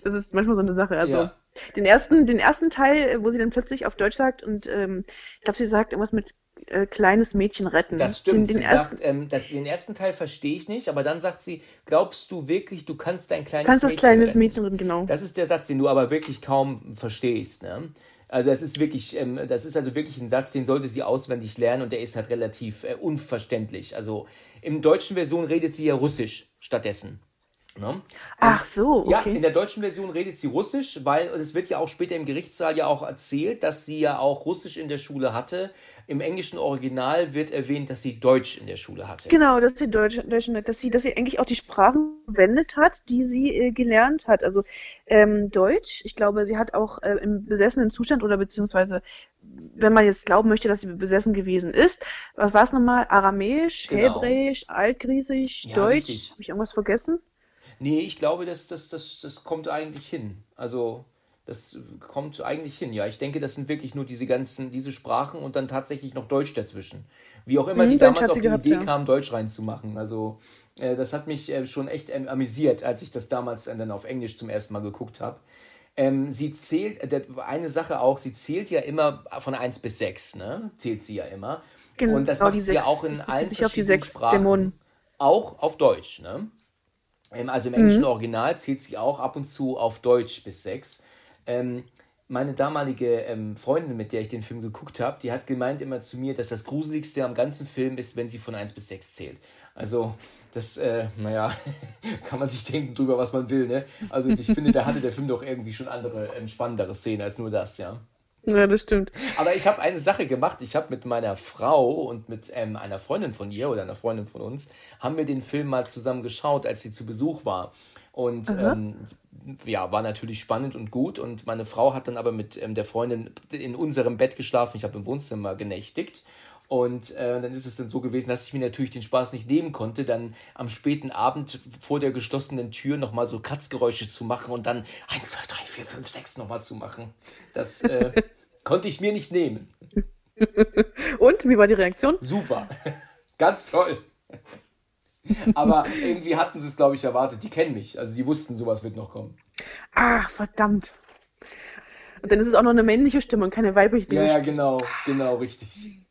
das ist manchmal so eine Sache. Also ja. den ersten, den ersten Teil, wo sie dann plötzlich auf Deutsch sagt und ähm, ich glaube, sie sagt irgendwas mit äh, kleines Mädchen retten. Das stimmt. Den, den, ersten, sagt, ähm, das, den ersten Teil verstehe ich nicht, aber dann sagt sie, glaubst du wirklich, du kannst dein kleines kannst Mädchen das kleines retten? Mädchen retten, genau. Das ist der Satz, den du aber wirklich kaum verstehst. Ne? Also das ist wirklich, ähm, das ist also wirklich ein Satz, den sollte sie auswendig lernen und der ist halt relativ äh, unverständlich. Also im deutschen Version redet sie ja Russisch stattdessen. Ne? Ach so, okay. Ja, in der deutschen Version redet sie Russisch, weil es wird ja auch später im Gerichtssaal ja auch erzählt, dass sie ja auch Russisch in der Schule hatte. Im englischen Original wird erwähnt, dass sie Deutsch in der Schule hatte. Genau, dass sie Deutsch, Deutsch dass sie, dass sie eigentlich auch die Sprachen verwendet hat, die sie äh, gelernt hat. Also ähm, Deutsch, ich glaube, sie hat auch äh, im besessenen Zustand oder beziehungsweise wenn man jetzt glauben möchte, dass sie besessen gewesen ist, was war es nochmal? Aramäisch, genau. Hebräisch, Altgriechisch, ja, Deutsch? Habe ich irgendwas vergessen? Nee, ich glaube, das, das, das, das kommt eigentlich hin. Also, das kommt eigentlich hin. Ja, ich denke, das sind wirklich nur diese ganzen, diese Sprachen und dann tatsächlich noch Deutsch dazwischen. Wie auch immer mhm, die damals auf die gehabt, Idee ja. kamen, Deutsch reinzumachen. Also, äh, das hat mich äh, schon echt ähm, amüsiert, als ich das damals äh, dann auf Englisch zum ersten Mal geguckt habe. Ähm, sie zählt, äh, eine Sache auch, sie zählt ja immer von 1 bis 6, ne? Zählt sie ja immer. Genau, und das macht sie ja auch in allen verschiedenen Sprachen. Dämonen. Auch auf Deutsch, ne? Ähm, also im englischen mhm. Original zählt sie auch ab und zu auf Deutsch bis sechs. Ähm, meine damalige ähm, Freundin, mit der ich den Film geguckt habe, die hat gemeint immer zu mir, dass das Gruseligste am ganzen Film ist, wenn sie von 1 bis 6 zählt. Also, das, äh, naja, kann man sich denken drüber, was man will, ne? Also, ich finde, da hatte der Film doch irgendwie schon andere, ähm, spannendere Szenen als nur das, ja. Ja, das stimmt. Aber ich habe eine Sache gemacht. Ich habe mit meiner Frau und mit ähm, einer Freundin von ihr oder einer Freundin von uns, haben wir den Film mal zusammen geschaut, als sie zu Besuch war. Und ähm, ja, war natürlich spannend und gut. Und meine Frau hat dann aber mit ähm, der Freundin in unserem Bett geschlafen. Ich habe im Wohnzimmer genächtigt. Und äh, dann ist es dann so gewesen, dass ich mir natürlich den Spaß nicht nehmen konnte, dann am späten Abend vor der geschlossenen Tür nochmal so Kratzgeräusche zu machen und dann 1, 2, 3, 4, 5, 6 nochmal zu machen. Das äh, konnte ich mir nicht nehmen. Und wie war die Reaktion? Super. Ganz toll. Aber irgendwie hatten sie es, glaube ich, erwartet. Die kennen mich. Also die wussten, sowas wird noch kommen. Ach, verdammt. Und dann ist es auch noch eine männliche Stimme und keine weibliche. Ja, ja, genau, genau, richtig.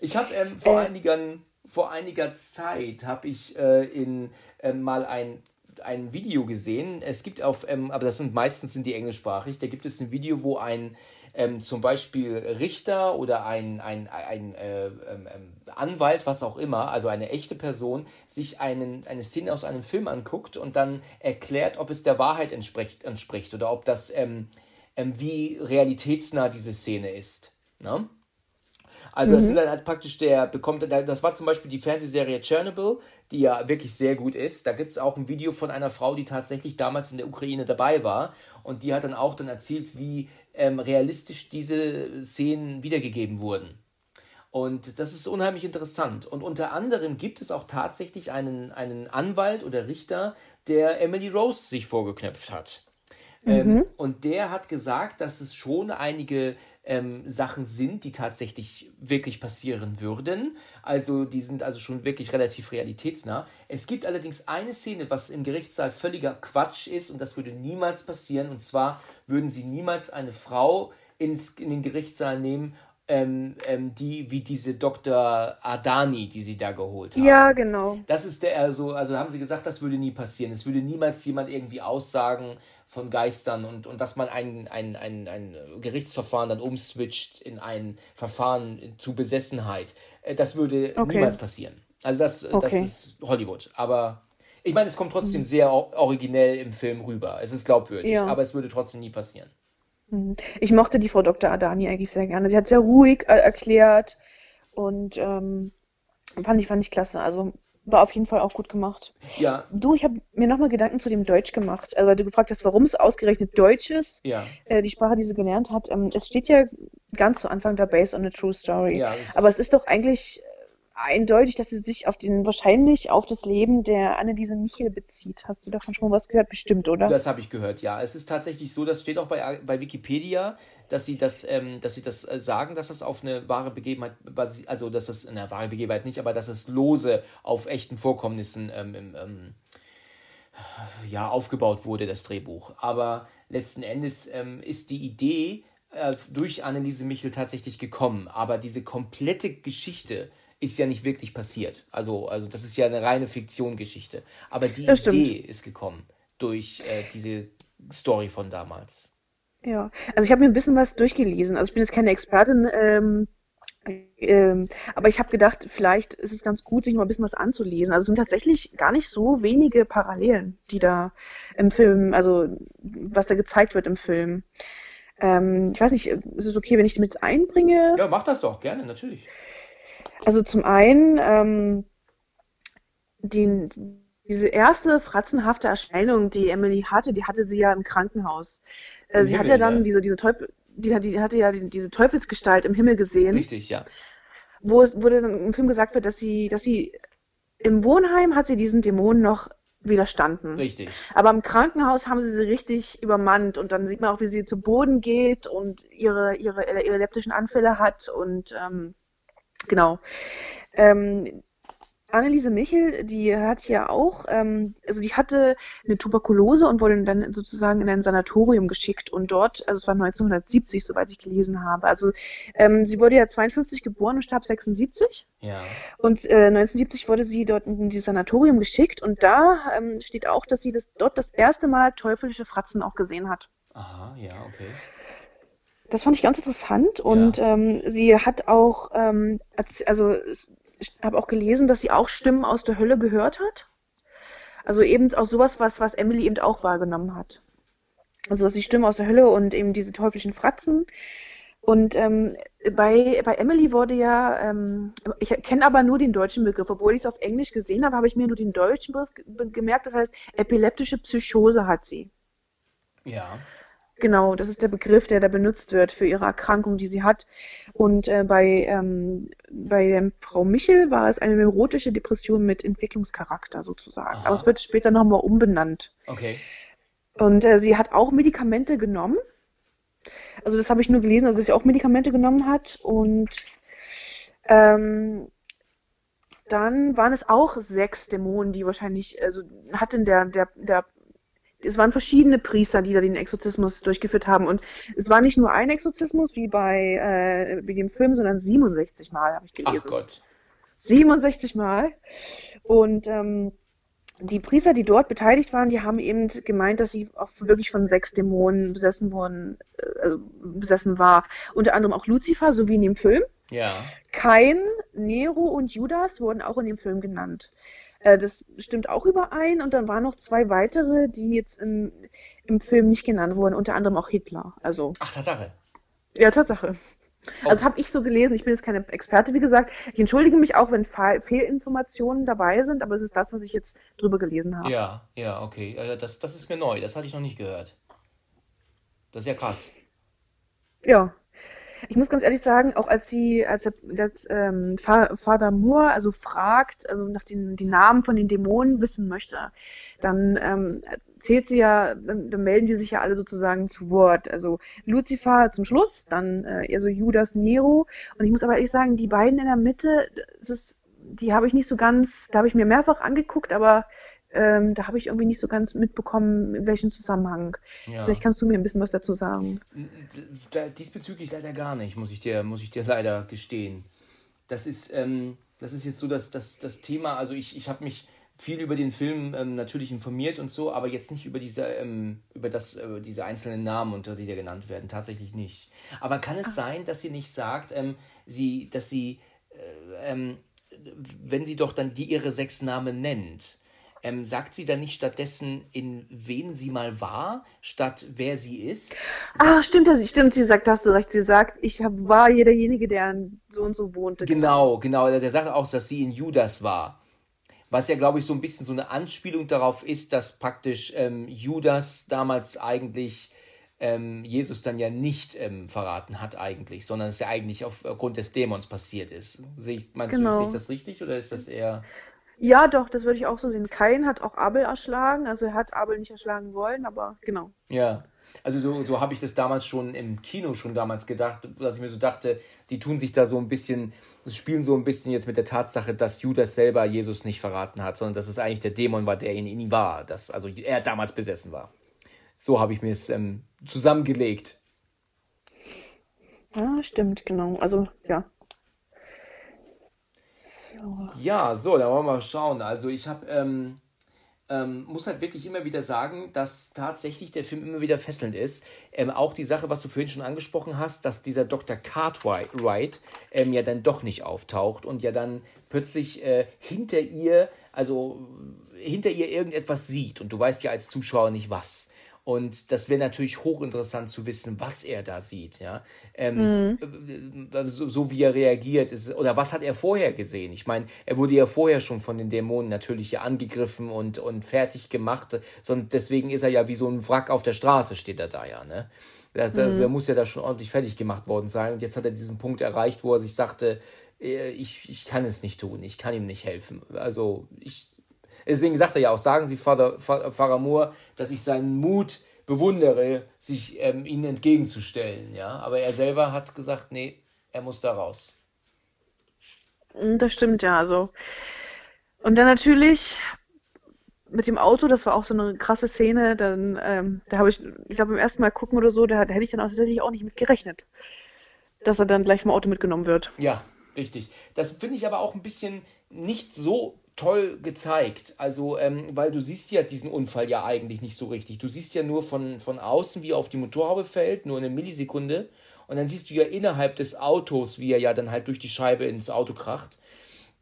Ich habe ähm, vor, äh. einigen, vor einiger Zeit habe ich äh, in äh, mal ein ein Video gesehen. Es gibt auf, ähm, aber das sind meistens sind die englischsprachig. Da gibt es ein Video, wo ein ähm, zum Beispiel Richter oder ein, ein, ein äh, ähm, ähm, Anwalt, was auch immer, also eine echte Person, sich einen, eine Szene aus einem Film anguckt und dann erklärt, ob es der Wahrheit entspricht, entspricht oder ob das, ähm, ähm, wie realitätsnah diese Szene ist. Ne? Also das mhm. sind dann halt praktisch der, bekommt, das war zum Beispiel die Fernsehserie Chernobyl, die ja wirklich sehr gut ist. Da gibt es auch ein Video von einer Frau, die tatsächlich damals in der Ukraine dabei war und die hat dann auch dann erzählt, wie ähm, realistisch diese Szenen wiedergegeben wurden. Und das ist unheimlich interessant. Und unter anderem gibt es auch tatsächlich einen, einen Anwalt oder Richter, der Emily Rose sich vorgeknöpft hat. Ähm, mhm. Ähm, und der hat gesagt, dass es schon einige ähm, Sachen sind, die tatsächlich wirklich passieren würden. Also die sind also schon wirklich relativ realitätsnah. Es gibt allerdings eine Szene, was im Gerichtssaal völliger Quatsch ist und das würde niemals passieren. Und zwar würden sie niemals eine Frau ins, in den Gerichtssaal nehmen, ähm, ähm, die wie diese Dr. Adani, die sie da geholt haben. Ja, genau. Das ist der also, also haben sie gesagt, das würde nie passieren. Es würde niemals jemand irgendwie aussagen, von Geistern und, und dass man ein, ein, ein, ein Gerichtsverfahren dann umswitcht in ein Verfahren zu Besessenheit. Äh, das würde okay. niemals passieren. Also das, okay. das ist Hollywood. Aber ich meine, es kommt trotzdem mhm. sehr originell im Film rüber. Es ist glaubwürdig, ja. aber es würde trotzdem nie passieren. Mhm. Ich mochte die Frau Dr. Adani eigentlich sehr gerne. Sie hat sehr ruhig äh, erklärt und ähm, fand ich fand ich klasse. Also war auf jeden Fall auch gut gemacht. Ja. Du, ich habe mir nochmal Gedanken zu dem Deutsch gemacht, also weil du gefragt hast, warum es ausgerechnet Deutsch ist, ja. äh, die Sprache, die sie gelernt hat. Ähm, es steht ja ganz zu Anfang da Based on a True Story. Ja, Aber es ist doch eigentlich eindeutig, dass sie sich auf den wahrscheinlich auf das Leben der Anneliese Michel bezieht. Hast du davon schon was gehört? Bestimmt, oder? Das habe ich gehört, ja. Es ist tatsächlich so, das steht auch bei, bei Wikipedia, dass sie das, ähm, dass sie das äh, sagen, dass das auf eine wahre Begebenheit, also dass das eine wahre Begebenheit nicht, aber dass es lose auf echten Vorkommnissen ähm, ähm, ja, aufgebaut wurde, das Drehbuch. Aber letzten Endes ähm, ist die Idee äh, durch Anneliese Michel tatsächlich gekommen. Aber diese komplette Geschichte ist ja nicht wirklich passiert. Also, also das ist ja eine reine Fiktion-Geschichte. Aber die das Idee stimmt. ist gekommen durch äh, diese Story von damals. Ja, also ich habe mir ein bisschen was durchgelesen. Also ich bin jetzt keine Expertin, ähm, ähm, aber ich habe gedacht, vielleicht ist es ganz gut, sich mal ein bisschen was anzulesen. Also es sind tatsächlich gar nicht so wenige Parallelen, die da im Film, also was da gezeigt wird im Film. Ähm, ich weiß nicht, ist es okay, wenn ich die mit einbringe? Ja, mach das doch, gerne, natürlich. Also zum einen, ähm, die, diese erste fratzenhafte Erscheinung, die Emily hatte, die hatte sie ja im Krankenhaus. Äh, sie Himmel, hat ja dann ja. diese, diese Teufel, die, die hatte ja die, diese Teufelsgestalt im Himmel gesehen. Richtig, ja. Wo, wo dann im Film gesagt wird, dass sie, dass sie im Wohnheim hat sie diesen Dämonen noch widerstanden. Richtig. Aber im Krankenhaus haben sie sie richtig übermannt und dann sieht man auch, wie sie zu Boden geht und ihre, ihre, ihre leptischen Anfälle hat und ähm, Genau. Ähm, Anneliese Michel, die hat ja auch, ähm, also die hatte eine Tuberkulose und wurde dann sozusagen in ein Sanatorium geschickt und dort, also es war 1970, soweit ich gelesen habe. Also ähm, sie wurde ja 52 geboren und starb 76. Ja. Und äh, 1970 wurde sie dort in dieses Sanatorium geschickt und da ähm, steht auch, dass sie das, dort das erste Mal teuflische Fratzen auch gesehen hat. Aha, ja, okay. Das fand ich ganz interessant und ja. ähm, sie hat auch, ähm, also ich habe auch gelesen, dass sie auch Stimmen aus der Hölle gehört hat. Also eben auch sowas, was, was Emily eben auch wahrgenommen hat. Also die Stimmen aus der Hölle und eben diese teuflischen Fratzen. Und ähm, bei, bei Emily wurde ja, ähm, ich kenne aber nur den deutschen Begriff, obwohl ich es auf Englisch gesehen habe, habe ich mir nur den deutschen Begriff gemerkt. Das heißt, epileptische Psychose hat sie. Ja. Genau, das ist der Begriff, der da benutzt wird für ihre Erkrankung, die sie hat. Und äh, bei, ähm, bei Frau Michel war es eine neurotische Depression mit Entwicklungscharakter sozusagen. Aha. Aber es wird später nochmal umbenannt. Okay. Und äh, sie hat auch Medikamente genommen also das habe ich nur gelesen, also dass sie auch Medikamente genommen hat. Und ähm, dann waren es auch sechs Dämonen, die wahrscheinlich, also hatten der, der, der es waren verschiedene Priester, die da den Exorzismus durchgeführt haben. Und es war nicht nur ein Exorzismus wie bei, äh, bei dem Film, sondern 67 Mal, habe ich gelesen. Ach Gott. 67 Mal. Und ähm, die Priester, die dort beteiligt waren, die haben eben gemeint, dass sie auch wirklich von sechs Dämonen besessen worden, äh, besessen war. Unter anderem auch Lucifer, so wie in dem Film. Ja. Kain, Nero und Judas wurden auch in dem Film genannt. Äh, das stimmt auch überein. Und dann waren noch zwei weitere, die jetzt im, im Film nicht genannt wurden, unter anderem auch Hitler. Also. Ach, Tatsache. Ja, Tatsache. Oh. Also habe ich so gelesen, ich bin jetzt keine Experte, wie gesagt. Ich entschuldige mich auch, wenn Fehlinformationen dabei sind, aber es ist das, was ich jetzt drüber gelesen habe. Ja, ja, okay. Also das, das ist mir neu, das hatte ich noch nicht gehört. Das ist ja krass. Ja. Ich muss ganz ehrlich sagen, auch als sie, als das ähm, Father Moore also fragt, also nach den die Namen von den Dämonen wissen möchte, dann ähm, zählt sie ja, dann, dann, melden die sich ja alle sozusagen zu Wort. Also Lucifer zum Schluss, dann äh, eher so Judas Nero. Und ich muss aber ehrlich sagen, die beiden in der Mitte, das ist, die habe ich nicht so ganz, da habe ich mir mehrfach angeguckt, aber ähm, da habe ich irgendwie nicht so ganz mitbekommen, in welchem Zusammenhang. Ja. Vielleicht kannst du mir ein bisschen was dazu sagen. Diesbezüglich leider gar nicht, muss ich dir, muss ich dir leider gestehen. Das ist, ähm, das ist jetzt so das, das, das Thema, also ich, ich habe mich viel über den Film ähm, natürlich informiert und so, aber jetzt nicht über diese, ähm, über das, äh, diese einzelnen Namen, unter die da genannt werden. Tatsächlich nicht. Aber kann es Ach. sein, dass sie nicht sagt, ähm, sie, dass sie, äh, ähm, wenn sie doch dann die ihre sechs Namen nennt, ähm, sagt sie dann nicht stattdessen, in wen sie mal war, statt wer sie ist? Ah, stimmt, das, stimmt, sie sagt, hast du recht, sie sagt, ich hab, war derjenige, der so und so wohnte. Genau, genau, der sagt auch, dass sie in Judas war was ja, glaube ich, so ein bisschen so eine Anspielung darauf ist, dass praktisch ähm, Judas damals eigentlich ähm, Jesus dann ja nicht ähm, verraten hat eigentlich, sondern es ja eigentlich aufgrund des Dämons passiert ist. Sehe ich, meinst genau. du, sehe ich das richtig oder ist das eher... Ja, doch, das würde ich auch so sehen. Kain hat auch Abel erschlagen, also er hat Abel nicht erschlagen wollen, aber genau. Ja, also so, so habe ich das damals schon im Kino schon damals gedacht, dass ich mir so dachte, die tun sich da so ein bisschen, spielen so ein bisschen jetzt mit der Tatsache, dass Judas selber Jesus nicht verraten hat, sondern dass es eigentlich der Dämon war, der in ihm war, dass also er damals besessen war. So habe ich mir es ähm, zusammengelegt. Ja, stimmt, genau. Also ja. So. Ja, so, dann wollen wir mal schauen. Also ich habe ähm, ähm, muss halt wirklich immer wieder sagen, dass tatsächlich der Film immer wieder fesselnd ist. Ähm, auch die Sache, was du vorhin schon angesprochen hast, dass dieser Dr. Cartwright ähm, ja dann doch nicht auftaucht und ja dann plötzlich äh, hinter ihr, also hinter ihr irgendetwas sieht und du weißt ja als Zuschauer nicht was. Und das wäre natürlich hochinteressant zu wissen, was er da sieht, ja. Ähm, mhm. Äh, so, so, wie er reagiert ist. Oder was hat er vorher gesehen? Ich meine, er wurde ja vorher schon von den Dämonen natürlich ja angegriffen und, und fertig gemacht. Und deswegen ist er ja wie so ein Wrack auf der Straße, steht er da ja, ne? Also, mhm. er muss ja da schon ordentlich fertig gemacht worden sein. Und jetzt hat er diesen Punkt erreicht, wo er sich sagte, äh, ich, ich kann es nicht tun, ich kann ihm nicht helfen. Also ich, Deswegen sagt er ja auch, sagen Sie, Father, Pfarrer Moore, dass ich seinen Mut bewundere, sich ähm, ihnen entgegenzustellen. Ja? Aber er selber hat gesagt, nee, er muss da raus. Das stimmt ja. Also. Und dann natürlich mit dem Auto, das war auch so eine krasse Szene. Dann, ähm, da habe ich, ich glaube, beim ersten Mal gucken oder so, da, da hätte ich dann auch tatsächlich auch nicht mit gerechnet, dass er dann gleich vom Auto mitgenommen wird. Ja, richtig. Das finde ich aber auch ein bisschen nicht so toll gezeigt. Also, ähm, weil du siehst ja diesen Unfall ja eigentlich nicht so richtig. Du siehst ja nur von, von außen, wie er auf die Motorhaube fällt, nur eine Millisekunde. Und dann siehst du ja innerhalb des Autos, wie er ja dann halt durch die Scheibe ins Auto kracht.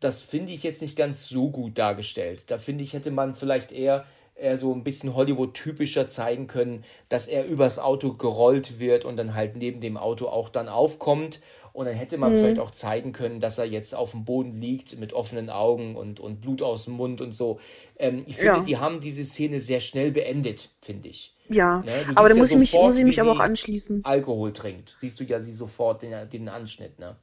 Das finde ich jetzt nicht ganz so gut dargestellt. Da finde ich, hätte man vielleicht eher äh, so ein bisschen Hollywood-typischer zeigen können, dass er übers Auto gerollt wird und dann halt neben dem Auto auch dann aufkommt. Und dann hätte man mhm. vielleicht auch zeigen können, dass er jetzt auf dem Boden liegt mit offenen Augen und, und Blut aus dem Mund und so. Ähm, ich finde, ja. die haben diese Szene sehr schnell beendet, finde ich. Ja, ne? aber da muss, ja ich mich, muss ich mich aber auch anschließen. Alkohol trinkt. Siehst du ja sie sofort den, den Anschnitt, ne?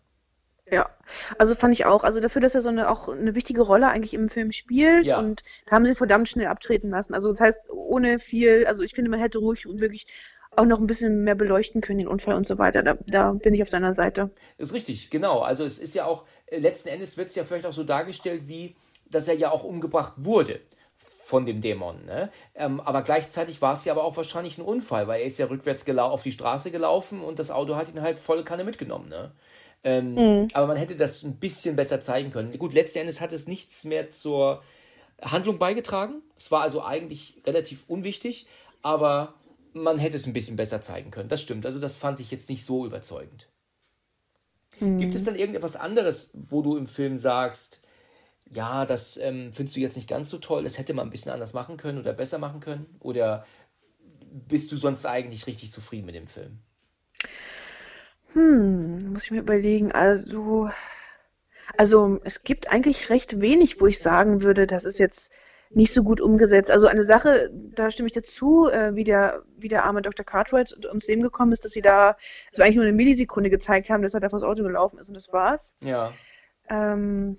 Ja, also fand ich auch. Also dafür, dass er so eine auch eine wichtige Rolle eigentlich im Film spielt ja. und haben sie verdammt schnell abtreten lassen. Also das heißt, ohne viel, also ich finde, man hätte ruhig wirklich auch noch ein bisschen mehr beleuchten können, den Unfall und so weiter. Da, da bin ich auf deiner Seite. Ist richtig, genau. Also es ist ja auch, äh, letzten Endes wird es ja vielleicht auch so dargestellt, wie, dass er ja auch umgebracht wurde von dem Dämon. Ne? Ähm, aber gleichzeitig war es ja aber auch wahrscheinlich ein Unfall, weil er ist ja rückwärts auf die Straße gelaufen und das Auto hat ihn halt volle Kanne mitgenommen. Ne? Ähm, mhm. Aber man hätte das ein bisschen besser zeigen können. Gut, letzten Endes hat es nichts mehr zur Handlung beigetragen. Es war also eigentlich relativ unwichtig, aber man hätte es ein bisschen besser zeigen können. Das stimmt. Also das fand ich jetzt nicht so überzeugend. Mhm. Gibt es dann irgendetwas anderes, wo du im Film sagst, ja, das ähm, findest du jetzt nicht ganz so toll, das hätte man ein bisschen anders machen können oder besser machen können? Oder bist du sonst eigentlich richtig zufrieden mit dem Film? Hm, muss ich mir überlegen. Also, also es gibt eigentlich recht wenig, wo ich sagen würde, das ist jetzt nicht so gut umgesetzt. Also eine Sache, da stimme ich dazu, äh, wie, der, wie der arme Dr. Cartwright ums Leben gekommen ist, dass sie da so eigentlich nur eine Millisekunde gezeigt haben, dass er da vors Auto gelaufen ist und das war's. Ja. Ähm,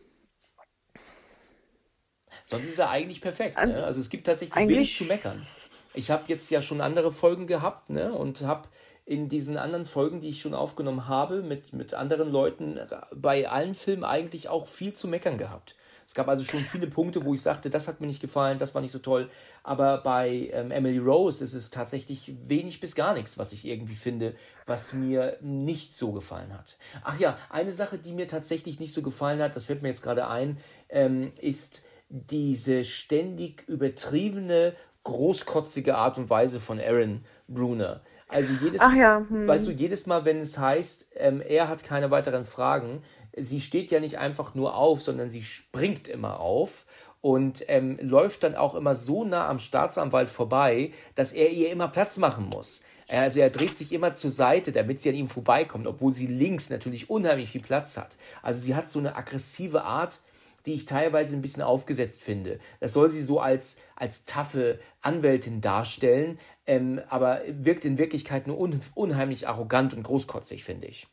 Sonst ist er eigentlich perfekt. Also, ne? also es gibt tatsächlich wenig zu meckern. Ich habe jetzt ja schon andere Folgen gehabt ne? und habe in diesen anderen Folgen, die ich schon aufgenommen habe, mit, mit anderen Leuten, bei allen Filmen eigentlich auch viel zu meckern gehabt. Es gab also schon viele Punkte, wo ich sagte, das hat mir nicht gefallen, das war nicht so toll. Aber bei ähm, Emily Rose ist es tatsächlich wenig bis gar nichts, was ich irgendwie finde, was mir nicht so gefallen hat. Ach ja, eine Sache, die mir tatsächlich nicht so gefallen hat, das fällt mir jetzt gerade ein, ähm, ist diese ständig übertriebene, großkotzige Art und Weise von Aaron Bruner. Also jedes, ja, hm. weißt du, jedes Mal, wenn es heißt, ähm, er hat keine weiteren Fragen, sie steht ja nicht einfach nur auf, sondern sie springt immer auf und ähm, läuft dann auch immer so nah am Staatsanwalt vorbei, dass er ihr immer Platz machen muss. Also er dreht sich immer zur Seite, damit sie an ihm vorbeikommt, obwohl sie links natürlich unheimlich viel Platz hat. Also sie hat so eine aggressive Art, die ich teilweise ein bisschen aufgesetzt finde. Das soll sie so als, als taffe Anwältin darstellen, ähm, aber wirkt in Wirklichkeit nur un unheimlich arrogant und großkotzig, finde ich.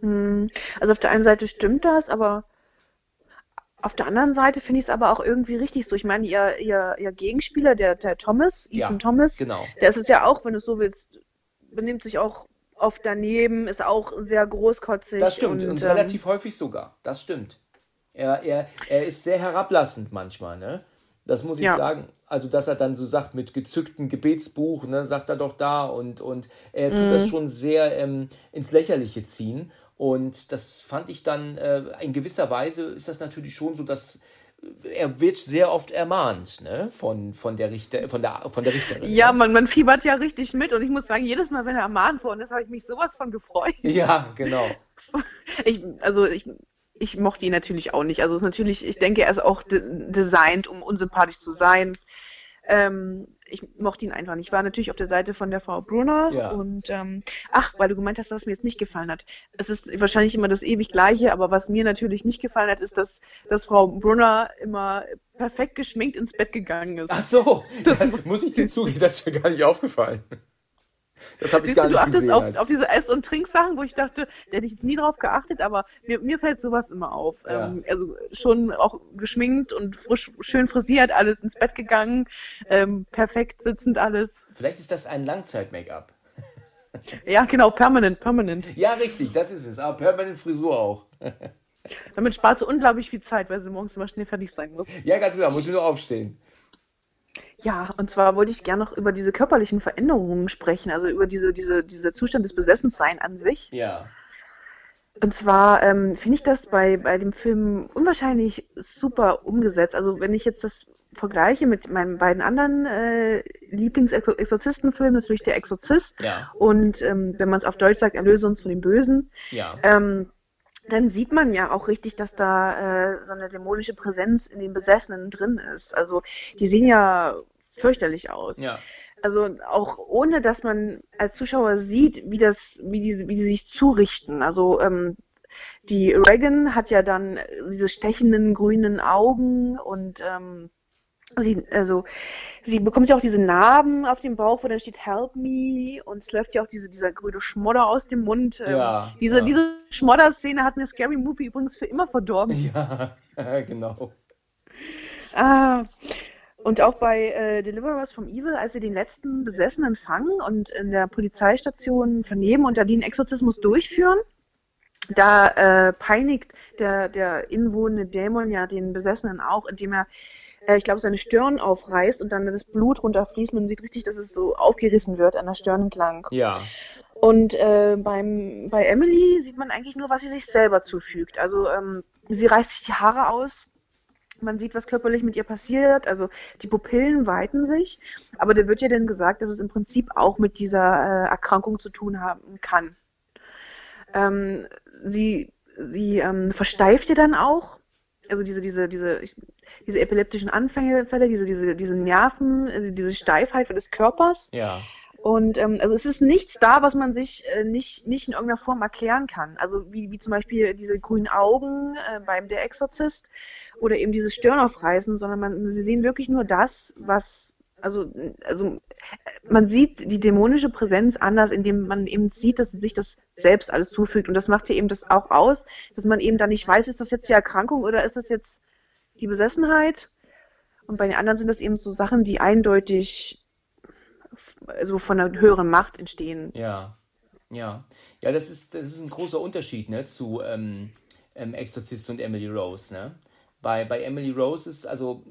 Hm. Also auf der einen Seite stimmt das, aber auf der anderen Seite finde ich es aber auch irgendwie richtig so. Ich meine, ihr, ihr, ihr Gegenspieler, der, der Thomas, Ethan ja, Thomas, genau. der ist es ja auch, wenn du es so willst, benimmt sich auch oft daneben, ist auch sehr großkotzig. Das stimmt, und, und ähm, relativ häufig sogar. Das stimmt. Er, er, er ist sehr herablassend manchmal, ne? Das muss ich ja. sagen. Also, dass er dann so sagt, mit gezücktem Gebetsbuch, ne, sagt er doch da und, und er tut mhm. das schon sehr ähm, ins Lächerliche ziehen. Und das fand ich dann, äh, in gewisser Weise ist das natürlich schon so, dass er wird sehr oft ermahnt, ne, von, von der Richter, von der, von der Richterin. Ja, ne? man, man fiebert ja richtig mit und ich muss sagen, jedes Mal, wenn er ermahnt worden ist, habe ich mich sowas von gefreut. Ja, genau. Ich, also ich, ich mochte ihn natürlich auch nicht. Also es ist natürlich, ich denke, er ist auch de designt, um unsympathisch zu sein. Ähm, ich mochte ihn einfach nicht. Ich war natürlich auf der Seite von der Frau Brunner ja. und ähm, ach, weil du gemeint hast, was mir jetzt nicht gefallen hat. Es ist wahrscheinlich immer das ewig Gleiche, aber was mir natürlich nicht gefallen hat, ist, dass, dass Frau Brunner immer perfekt geschminkt ins Bett gegangen ist. Ach so, ja, muss ich dir zugeben, das ist mir gar nicht aufgefallen. Das habe ich gar du, nicht du gesehen. Auf, auf diese Ess- und Trinksachen, wo ich dachte, da hätte ich nie drauf geachtet, aber mir, mir fällt sowas immer auf. Ja. Ähm, also schon auch geschminkt und frisch, schön frisiert, alles ins Bett gegangen, ähm, perfekt sitzend alles. Vielleicht ist das ein Langzeit-Make-up. ja, genau, permanent, permanent. Ja, richtig, das ist es. Aber permanent Frisur auch. Damit spart sie unglaublich viel Zeit, weil sie morgens immer schnell fertig sein muss. Ja, ganz genau, muss sie nur aufstehen. Ja, und zwar wollte ich gerne noch über diese körperlichen Veränderungen sprechen, also über diese, diese, dieser Zustand des Besessenseins an sich. Ja. Und zwar ähm, finde ich das bei, bei dem Film unwahrscheinlich super umgesetzt. Also wenn ich jetzt das vergleiche mit meinen beiden anderen äh, Lieblingsexorzistenfilmen, natürlich der Exorzist ja. und ähm, wenn man es auf Deutsch sagt, Erlöse uns von dem Bösen. Ja. Ähm, dann sieht man ja auch richtig, dass da äh, so eine dämonische Präsenz in den Besessenen drin ist. Also die sehen ja fürchterlich aus. Ja. Also auch ohne, dass man als Zuschauer sieht, wie das, wie diese, wie die sich zurichten. Also ähm, die Reagan hat ja dann diese stechenden grünen Augen und ähm, sie, also sie bekommt ja auch diese Narben auf dem Bauch, wo dann steht Help me und es läuft ja auch diese, dieser grüne Schmodder aus dem Mund. Ähm, Ja, diese ja. diese Schmodder-Szene hat mir Scary Movie übrigens für immer verdorben. Ja, genau. Ah, und auch bei äh, Deliverers from Evil, als sie den letzten Besessenen fangen und in der Polizeistation vernehmen und da den Exorzismus durchführen, da äh, peinigt der, der inwohnende Dämon ja den Besessenen auch, indem er, ich glaube, seine Stirn aufreißt und dann das Blut runterfließt. Man sieht richtig, dass es so aufgerissen wird an der Stirn entlang. Ja, Und äh, beim, bei Emily sieht man eigentlich nur, was sie sich selber zufügt. Also ähm, sie reißt sich die Haare aus. Man sieht, was körperlich mit ihr passiert. Also die Pupillen weiten sich. Aber da wird ja dann gesagt, dass es im Prinzip auch mit dieser äh, Erkrankung zu tun haben kann. Ähm, sie sie ähm, versteift ja dann auch. Also diese, diese, diese, diese epileptischen Anfälle, diese, diese, diese Nerven, also diese Steifheit des Körpers. ja. Und ähm, also es ist nichts da, was man sich äh, nicht, nicht in irgendeiner Form erklären kann. Also wie, wie zum Beispiel diese grünen Augen äh, beim Der Exorzist oder eben dieses Stirnaufreißen, sondern man, wir sehen wirklich nur das, was, also, also man sieht die dämonische Präsenz anders, indem man eben sieht, dass sie sich das selbst alles zufügt. Und das macht ja eben das auch aus, dass man eben dann nicht weiß, ist das jetzt die Erkrankung oder ist das jetzt die Besessenheit? Und bei den anderen sind das eben so Sachen, die eindeutig also von einer höheren Macht entstehen. Ja, ja. Ja, das ist, das ist ein großer Unterschied ne, zu ähm, ähm, Exorzist und Emily Rose. Ne? Bei, bei Emily Rose ist also,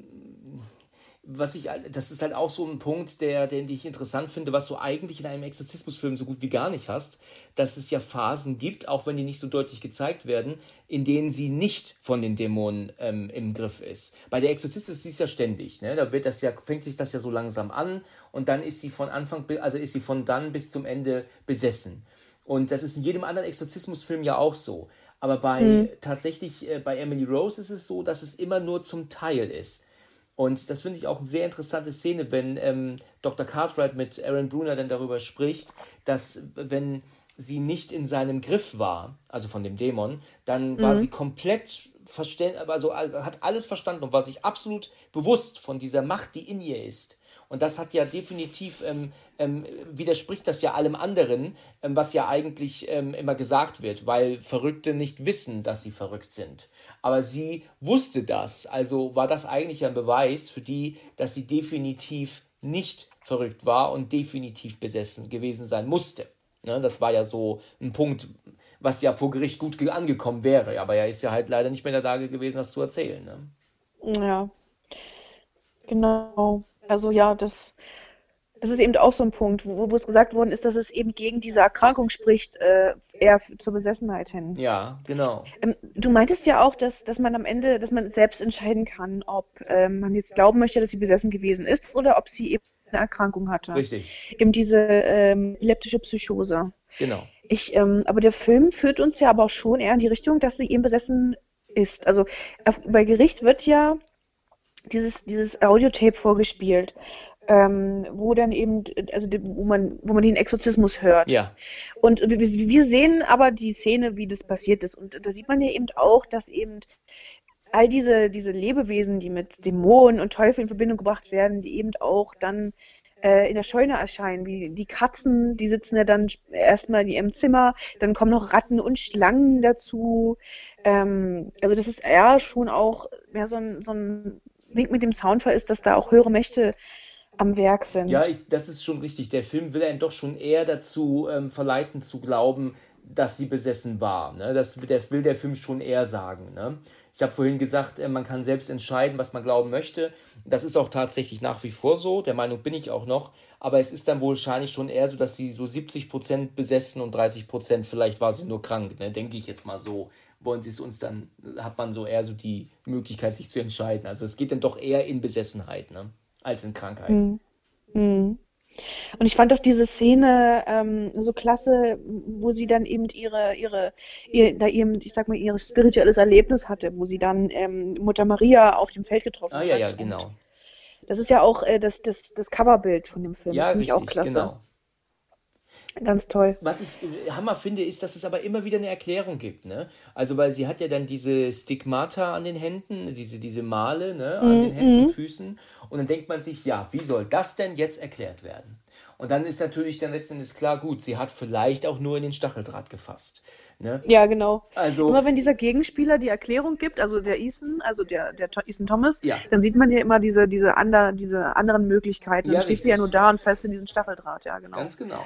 was ich, das ist halt auch so ein Punkt, der, den ich interessant finde, was du eigentlich in einem Exorzismusfilm so gut wie gar nicht hast, dass es ja Phasen gibt, auch wenn die nicht so deutlich gezeigt werden, in denen sie nicht von den Dämonen ähm, im Griff ist. Bei der Exorzist ist sie es ja ständig, ne? Da wird das ja, fängt sich das ja so langsam an und dann ist sie von Anfang, also ist sie von dann bis zum Ende besessen. Und das ist in jedem anderen Exorzismusfilm ja auch so. Aber bei tatsächlich äh, bei Emily Rose ist es so, dass es immer nur zum Teil ist. Und das finde ich auch eine sehr interessante Szene, wenn ähm, Dr. Cartwright mit Aaron Bruner dann darüber spricht, dass wenn sie nicht in seinem Griff war, also von dem Dämon, dann war sie komplett verständ, also äh, hat alles verstanden und war sich absolut bewusst von dieser Macht, die in ihr ist. Und das hat ja definitiv, ähm, ähm, widerspricht das ja allem anderen, ähm, was ja eigentlich ähm, immer gesagt wird, weil Verrückte nicht wissen, dass sie verrückt sind. Aber sie wusste das, also war das eigentlich ein Beweis für die, dass sie definitiv nicht verrückt war und definitiv besessen gewesen sein musste. Ne, das war ja so ein Punkt, was ja vor Gericht gut ge- angekommen wäre. Aber er ist ja halt leider nicht mehr in der Lage gewesen, das zu erzählen. Ne? Ja, genau. Also ja, das, das ist eben auch so ein Punkt, wo, wo es gesagt worden ist, dass es eben gegen diese Erkrankung spricht, äh, eher zur Besessenheit hin. Ja, genau. Ähm, du meintest ja auch, dass, dass man am Ende, dass man selbst entscheiden kann, ob ähm, man jetzt glauben möchte, dass sie besessen gewesen ist oder ob sie eben eine Erkrankung hatte. Richtig. Eben diese ähm, epileptische Psychose. Genau. Ich, ähm, aber der Film führt uns ja aber auch schon eher in die Richtung, dass sie eben besessen ist. Also auf, bei Gericht wird ja dieses, dieses Audiotape vorgespielt, ähm, wo dann eben, also wo man, wo man den Exorzismus hört. Ja. Und wir, wir sehen aber die Szene, wie das passiert ist. Und da sieht man ja eben auch, dass eben all diese, diese Lebewesen, die mit Dämonen und Teufeln in Verbindung gebracht werden, die eben auch dann äh, in der Scheune erscheinen, wie die Katzen, die sitzen ja dann erstmal in ihrem Zimmer, dann kommen noch Ratten und Schlangen dazu. Ähm, also das ist eher schon auch mehr so ein, so ein Wink mit dem Zaunfall ist, dass da auch höhere Mächte am Werk sind. Ja, ich, das ist schon richtig. Der Film will einen doch schon eher dazu ähm, verleiten zu glauben, dass sie besessen war. Ne? Das will der, will der Film schon eher sagen. Ne? Ich habe vorhin gesagt, äh, man kann selbst entscheiden, was man glauben möchte. Das ist auch tatsächlich nach wie vor so. Der Meinung bin ich auch noch. Aber es ist dann wohl wahrscheinlich schon eher so, dass sie so 70% besessen und 30% vielleicht war sie nur krank. Ne? Denke ich jetzt mal so. Wollen sie es uns dann, hat man so eher so die Möglichkeit, sich zu entscheiden. Also es geht dann doch eher in Besessenheit, ne? als in Krankheit. Mhm. Und ich fand auch diese Szene ähm, so klasse, wo sie dann eben ihre, ihre, ihr, da eben, ich sag mal, ihr spirituelles Erlebnis hatte, wo sie dann ähm, Mutter Maria auf dem Feld getroffen Ah ja, hat. ja, Und genau. Das ist ja auch äh, das, das, das Coverbild von dem Film. Ja, das finde ich auch klasse. genau. Ganz toll. Was ich äh, Hammer finde, ist, dass es aber immer wieder eine Erklärung gibt, ne? Also, weil sie hat ja dann diese Stigmata an den Händen, diese, diese Male, ne, an den Händen und Füßen. Und dann denkt man sich, ja, wie soll das denn jetzt erklärt werden? Und dann ist natürlich dann letztendlich klar, gut, sie hat vielleicht auch nur in den Stacheldraht gefasst. Ne? Ja, genau. Also, Immer wenn dieser Gegenspieler die Erklärung gibt, also der Ethan, also der, der Ethan Thomas, Ja. dann sieht man ja immer diese, diese, ander, diese anderen Möglichkeiten. Ja, dann steht sie ja richtig. nur da und fest in diesem Stacheldraht, ja, genau. Ganz genau.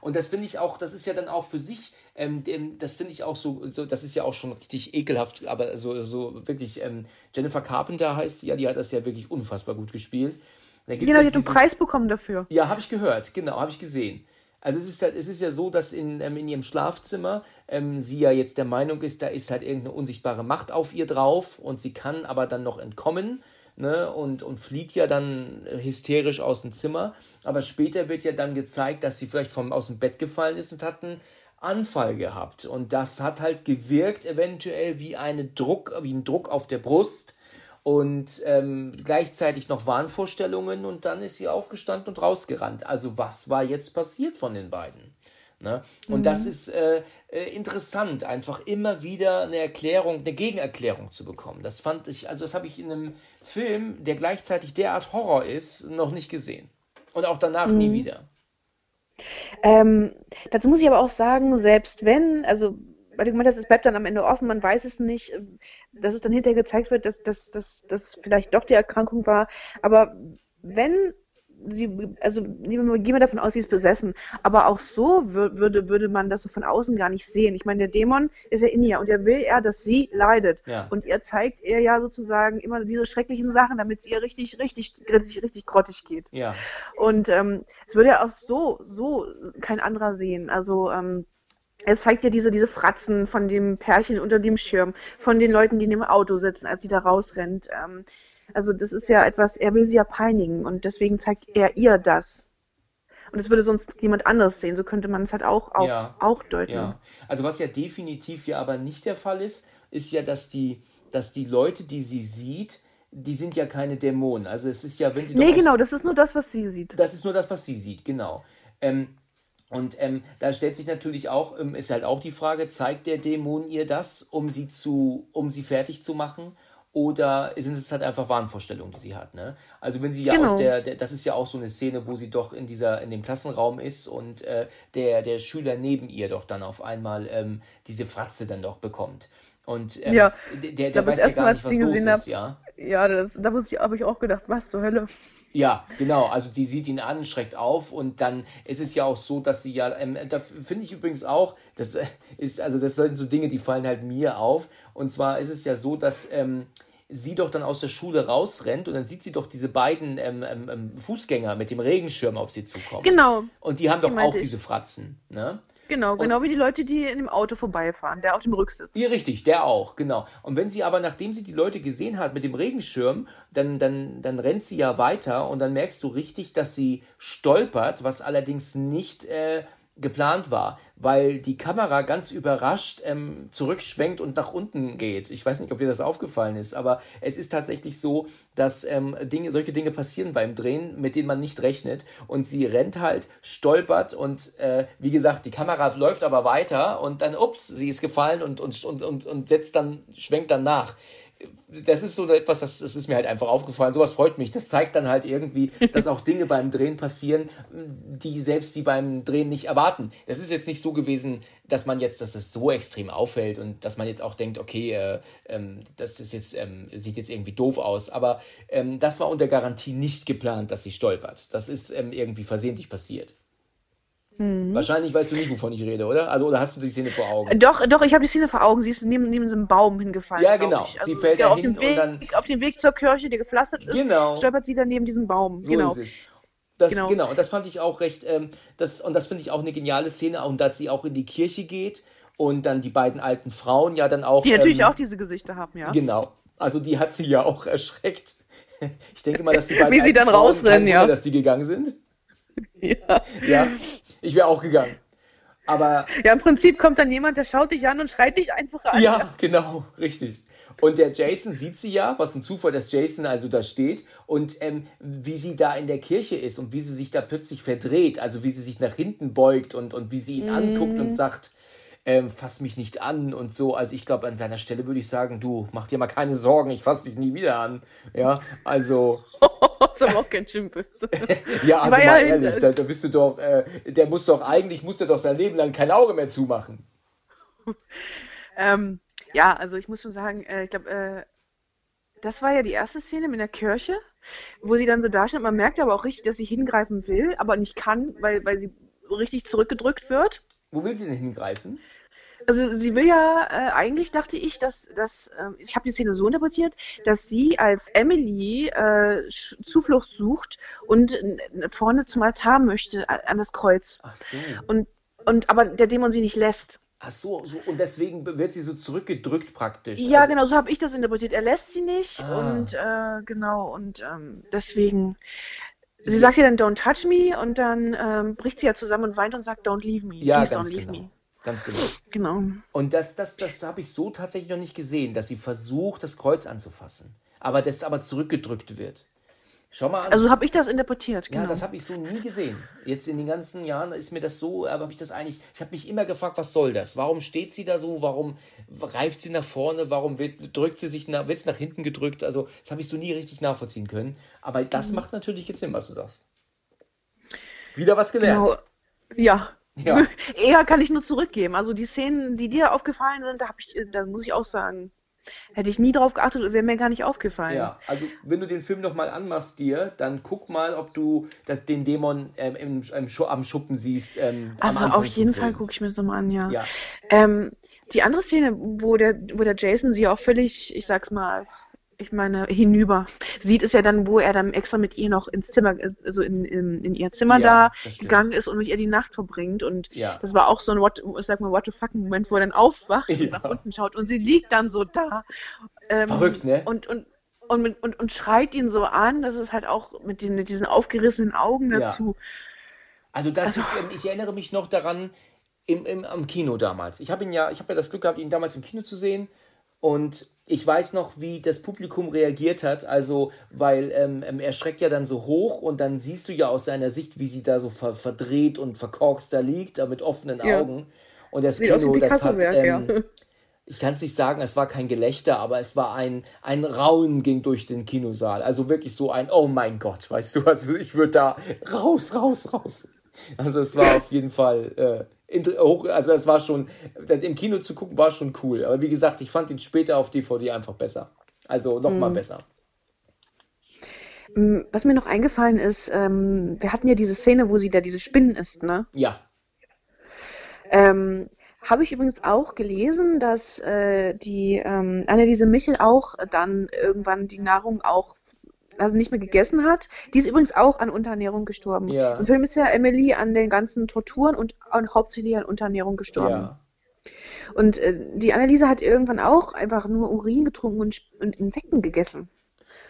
Und das finde ich auch, das ist ja dann auch für sich, ähm, dem, das finde ich auch so, so, das ist ja auch schon richtig ekelhaft, aber so, so wirklich, ähm, Jennifer Carpenter heißt sie ja, die hat das ja wirklich unfassbar gut gespielt. Genau, ja die hat einen Preis bekommen dafür. Ja, habe ich gehört, genau, habe ich gesehen. Also es ist halt, es ist ja so, dass in, ähm, in ihrem Schlafzimmer ähm, sie ja jetzt der Meinung ist, da ist halt irgendeine unsichtbare Macht auf ihr drauf und sie kann aber dann noch entkommen ne, und, und flieht ja dann hysterisch aus dem Zimmer. Aber später wird ja dann gezeigt, dass sie vielleicht vom, aus dem Bett gefallen ist und hat einen Anfall gehabt. Und das hat halt gewirkt eventuell wie, eine Druck, wie ein Druck auf der Brust und ähm, gleichzeitig noch Wahnvorstellungen und dann ist sie aufgestanden und rausgerannt. Also was war jetzt passiert von den beiden? Ne? Und das ist äh, äh, interessant, einfach immer wieder eine Erklärung, eine Gegenerklärung zu bekommen. Das fand ich, also das habe ich in einem Film, der gleichzeitig derart Horror ist, noch nicht gesehen. Und auch danach nie wieder. Ähm, dazu muss ich aber auch sagen, selbst wenn, also, weil du gemeint hast, es bleibt dann am Ende offen, man weiß es nicht, ähm, dass es dann hinterher gezeigt wird, dass das vielleicht doch die Erkrankung war. Aber wenn sie, also gehen wir davon aus, sie ist besessen, aber auch so wür würde, würde man das so von außen gar nicht sehen. Ich meine, der Dämon ist ja in ihr und er will ja, dass sie leidet. Ja. Und ihr zeigt ihr ja sozusagen immer diese schrecklichen Sachen, damit es ihr richtig, richtig, richtig, richtig grottig geht. Ja, Und ähm, es würde ja auch so, so kein anderer sehen. Also ähm, er zeigt ja diese, diese Fratzen von dem Pärchen unter dem Schirm, von den Leuten, die in dem Auto sitzen, als sie da rausrennt. Ähm, also das ist ja etwas, er will sie ja peinigen und deswegen zeigt er ihr das. Und es würde sonst jemand anderes sehen. So könnte man es halt auch, auch, Ja. auch deuten. Ja, also was ja definitiv ja aber nicht der Fall ist, ist ja, dass die, dass die Leute, die sie sieht, die sind ja keine Dämonen. Also es ist ja, wenn sie Nee, genau, das ist nur das, was sie sieht. das ist nur das, was sie sieht, genau. Ähm, und ähm, da stellt sich natürlich auch, ähm, ist halt auch die Frage, zeigt der Dämon ihr das, um sie zu, um sie fertig zu machen? Oder sind es halt einfach Wahnvorstellungen, die sie hat, ne? Also wenn sie ja Genau. aus der, der, das ist ja auch so eine Szene, wo sie doch in dieser, in dem Klassenraum ist und äh, der, der Schüler neben ihr doch dann auf einmal ähm, diese Fratze dann doch bekommt. Und ähm, Ja, der, der, glaub, weiß ja gar Mal, nicht, was los ist, hab, ja. Ja, das, da muss ich, habe ich auch gedacht, was zur Hölle. Ja, genau. Also die sieht ihn an, schreckt auf und dann ist es ja auch so, dass sie ja, ähm, da finde ich übrigens auch, das äh, ist, also das sind so Dinge, die fallen halt mir auf. Und zwar ist es ja so, dass ähm, sie doch dann aus der Schule rausrennt und dann sieht sie doch diese beiden ähm, ähm, ähm, Fußgänger mit dem Regenschirm auf sie zukommen. Genau, Und die haben doch meinte auch ich. diese Fratzen, ne? genau, genau wie die Leute, die in dem Auto vorbeifahren, der auf dem Rücksitz. Ja, richtig, der auch, genau. Und wenn sie aber, nachdem sie die Leute gesehen hat mit dem Regenschirm, dann, dann, dann rennt sie ja weiter und dann merkst du richtig, dass sie stolpert, was allerdings nicht äh, geplant war, weil die Kamera ganz überrascht ähm, zurückschwenkt und nach unten geht. Ich weiß nicht, ob dir das aufgefallen ist, aber es ist tatsächlich so, dass ähm, Dinge, solche Dinge passieren beim Drehen, mit denen man nicht rechnet. Und sie rennt halt, stolpert und äh, wie gesagt, die Kamera läuft aber weiter und dann, ups, sie ist gefallen und, und, und, und, und setzt dann, schwenkt dann nach das ist so etwas, das, das ist mir halt einfach aufgefallen. Sowas freut mich. Das zeigt dann halt irgendwie, dass auch Dinge beim Drehen passieren, die selbst die beim Drehen nicht erwarten. Das ist jetzt nicht so gewesen, dass man jetzt, dass es so extrem auffällt und dass man jetzt auch denkt, okay, äh, ähm, das ist jetzt, ähm, sieht jetzt irgendwie doof aus. Aber ähm, das war unter Garantie nicht geplant, dass sie stolpert. Das ist ähm, irgendwie versehentlich passiert. Wahrscheinlich weißt du nicht, wovon ich rede, oder? Also, oder hast du die Szene vor Augen? Doch, doch, ich habe die Szene vor Augen. Sie ist neben, neben so einem Baum hingefallen. Ja, genau. Ich. Sie fällt da auf hin dem Weg, und dann- auf dem Weg zur Kirche, der gepflastert ist, Genau. stolpert sie dann neben diesem Baum. So genau. ist es. Das, genau. Genau. und das fand ich auch recht, ähm, das, und das finde ich auch eine geniale Szene, und dass sie auch in die Kirche geht und dann die beiden alten Frauen ja dann auch. Die natürlich ähm, auch diese Gesichter haben, ja. Genau. Also die hat sie ja auch erschreckt. Ich denke mal, dass die beiden Wie sie dann Frauen, rausrennen, ja. Wunder, dass die gegangen sind. ja. Ja, ich wäre auch gegangen. Aber Ja, im Prinzip kommt dann jemand, der schaut dich an und schreit dich einfach an. Ja, genau, richtig. Und der Jason sieht sie ja, was ein Zufall, dass Jason also da steht und ähm, wie sie da in der Kirche ist und wie sie sich da plötzlich verdreht, also wie sie sich nach hinten beugt und, und wie sie ihn mm. anguckt und sagt, ähm, fass mich nicht an und so. Also ich glaube, an seiner Stelle würde ich sagen, du, mach dir mal keine Sorgen, ich fass dich nie wieder an. Ja, also. ist aber auch schön böse. ja, also mal ja ehrlich, da, da, bist du doch, äh, der muss doch, eigentlich muss der doch sein Leben lang kein Auge mehr zumachen. ähm, ja, also ich muss schon sagen, äh, ich glaube, äh, das war ja die erste Szene mit der Kirche, wo sie dann so dasteht. Man merkt aber auch richtig, dass sie hingreifen will, aber nicht kann, weil, weil sie richtig zurückgedrückt wird. Wo will sie denn hingreifen? Also sie will ja, äh, eigentlich dachte ich, dass, dass äh, ich habe die Szene so interpretiert, dass sie als Emily äh, Zuflucht sucht und vorne zum Altar möchte, an das Kreuz. Ach so. Und, und aber der Dämon sie nicht lässt. Ach so, so und deswegen wird sie so zurückgedrückt praktisch. Ja, also, genau, so habe ich das interpretiert. Er lässt sie nicht ah. und äh, genau und ähm, deswegen. Sie sagt ja dann Don't touch me und dann ähm, bricht sie ja zusammen und weint und sagt Don't leave me. Ja, Please ganz don't leave genau. me. Ganz genau. Genau. Und das, das, das habe ich so tatsächlich noch nicht gesehen, dass sie versucht, das Kreuz anzufassen, aber das aber zurückgedrückt wird. Schau mal an. Also habe ich das interpretiert. Genau. Ja, das habe ich so nie gesehen. Jetzt in den ganzen Jahren ist mir das so, aber habe ich das eigentlich, ich habe mich immer gefragt, was soll das? Warum steht sie da so? Warum reift sie nach vorne? Warum wird, drückt sie sich nach, wird es nach hinten gedrückt? Also, das habe ich so nie richtig nachvollziehen können. Aber das mhm. macht natürlich jetzt Sinn, was du sagst. Wieder was gelernt. Genau. Ja, ja. Eher kann ich nur zurückgeben. Also die Szenen, die dir aufgefallen sind, da, ich, da muss ich auch sagen, hätte ich nie drauf geachtet und wäre mir gar nicht aufgefallen. Ja, also wenn du den Film nochmal anmachst dir, dann guck mal, ob du das, den Dämon ähm, im, im, am Schuppen siehst. Ähm, also auf jeden Fall gucke ich mir das nochmal an, ja. ja. Ähm, die andere Szene, wo der, wo der Jason sie auch völlig, ich sag's mal, ich meine, hinüber. Sieht es ja dann, wo er dann extra mit ihr noch ins Zimmer, also in, in, in ihr Zimmer ja, da gegangen ist und mit ihr die Nacht verbringt. Und ja. das war auch so ein, what, ich sag mal, what the fuck Moment, wo er dann aufwacht ja. und nach unten schaut und sie liegt dann so da. Ähm, Verrückt, ne? Und, und, und, mit, und, und schreit ihn so an, das ist halt auch mit diesen, mit diesen aufgerissenen Augen dazu. Also das also, ist, ich erinnere mich noch daran, im, im, am Kino damals. Ich habe ihn ja, ich habe ja das Glück gehabt, ihn damals im Kino zu sehen. Und ich weiß noch, wie das Publikum reagiert hat. Also, weil ähm, ähm, er schreckt ja dann so hoch und dann siehst du ja aus seiner Sicht, wie sie da so ver verdreht und verkorkst da liegt, da mit offenen ja. Augen. Und das Sieht Kino, das hat. Ähm, ja. Ich kann es nicht sagen, es war kein Gelächter, aber es war ein, ein Raunen ging durch den Kinosaal. Also wirklich so ein, oh mein Gott, weißt du, also ich würde da raus, raus, raus. Also es war auf jeden Fall äh, also es war schon, im Kino zu gucken war schon cool. Aber wie gesagt, ich fand ihn später auf DVD einfach besser. Also nochmal mhm. besser. Mm, was mir noch eingefallen ist, ähm, wir hatten ja diese Szene, wo sie da diese Spinnen isst, ne? Ja. Ähm, habe ich übrigens auch gelesen, dass äh, die ähm, Anneliese Michel auch dann irgendwann die Nahrung auch also nicht mehr gegessen hat. Die ist übrigens auch an Unterernährung gestorben. Ja. Im Film ist ja Emily an den ganzen Torturen und, und hauptsächlich an Unterernährung gestorben. Ja. Und äh, die Anneliese hat irgendwann auch einfach nur Urin getrunken und, und Insekten gegessen.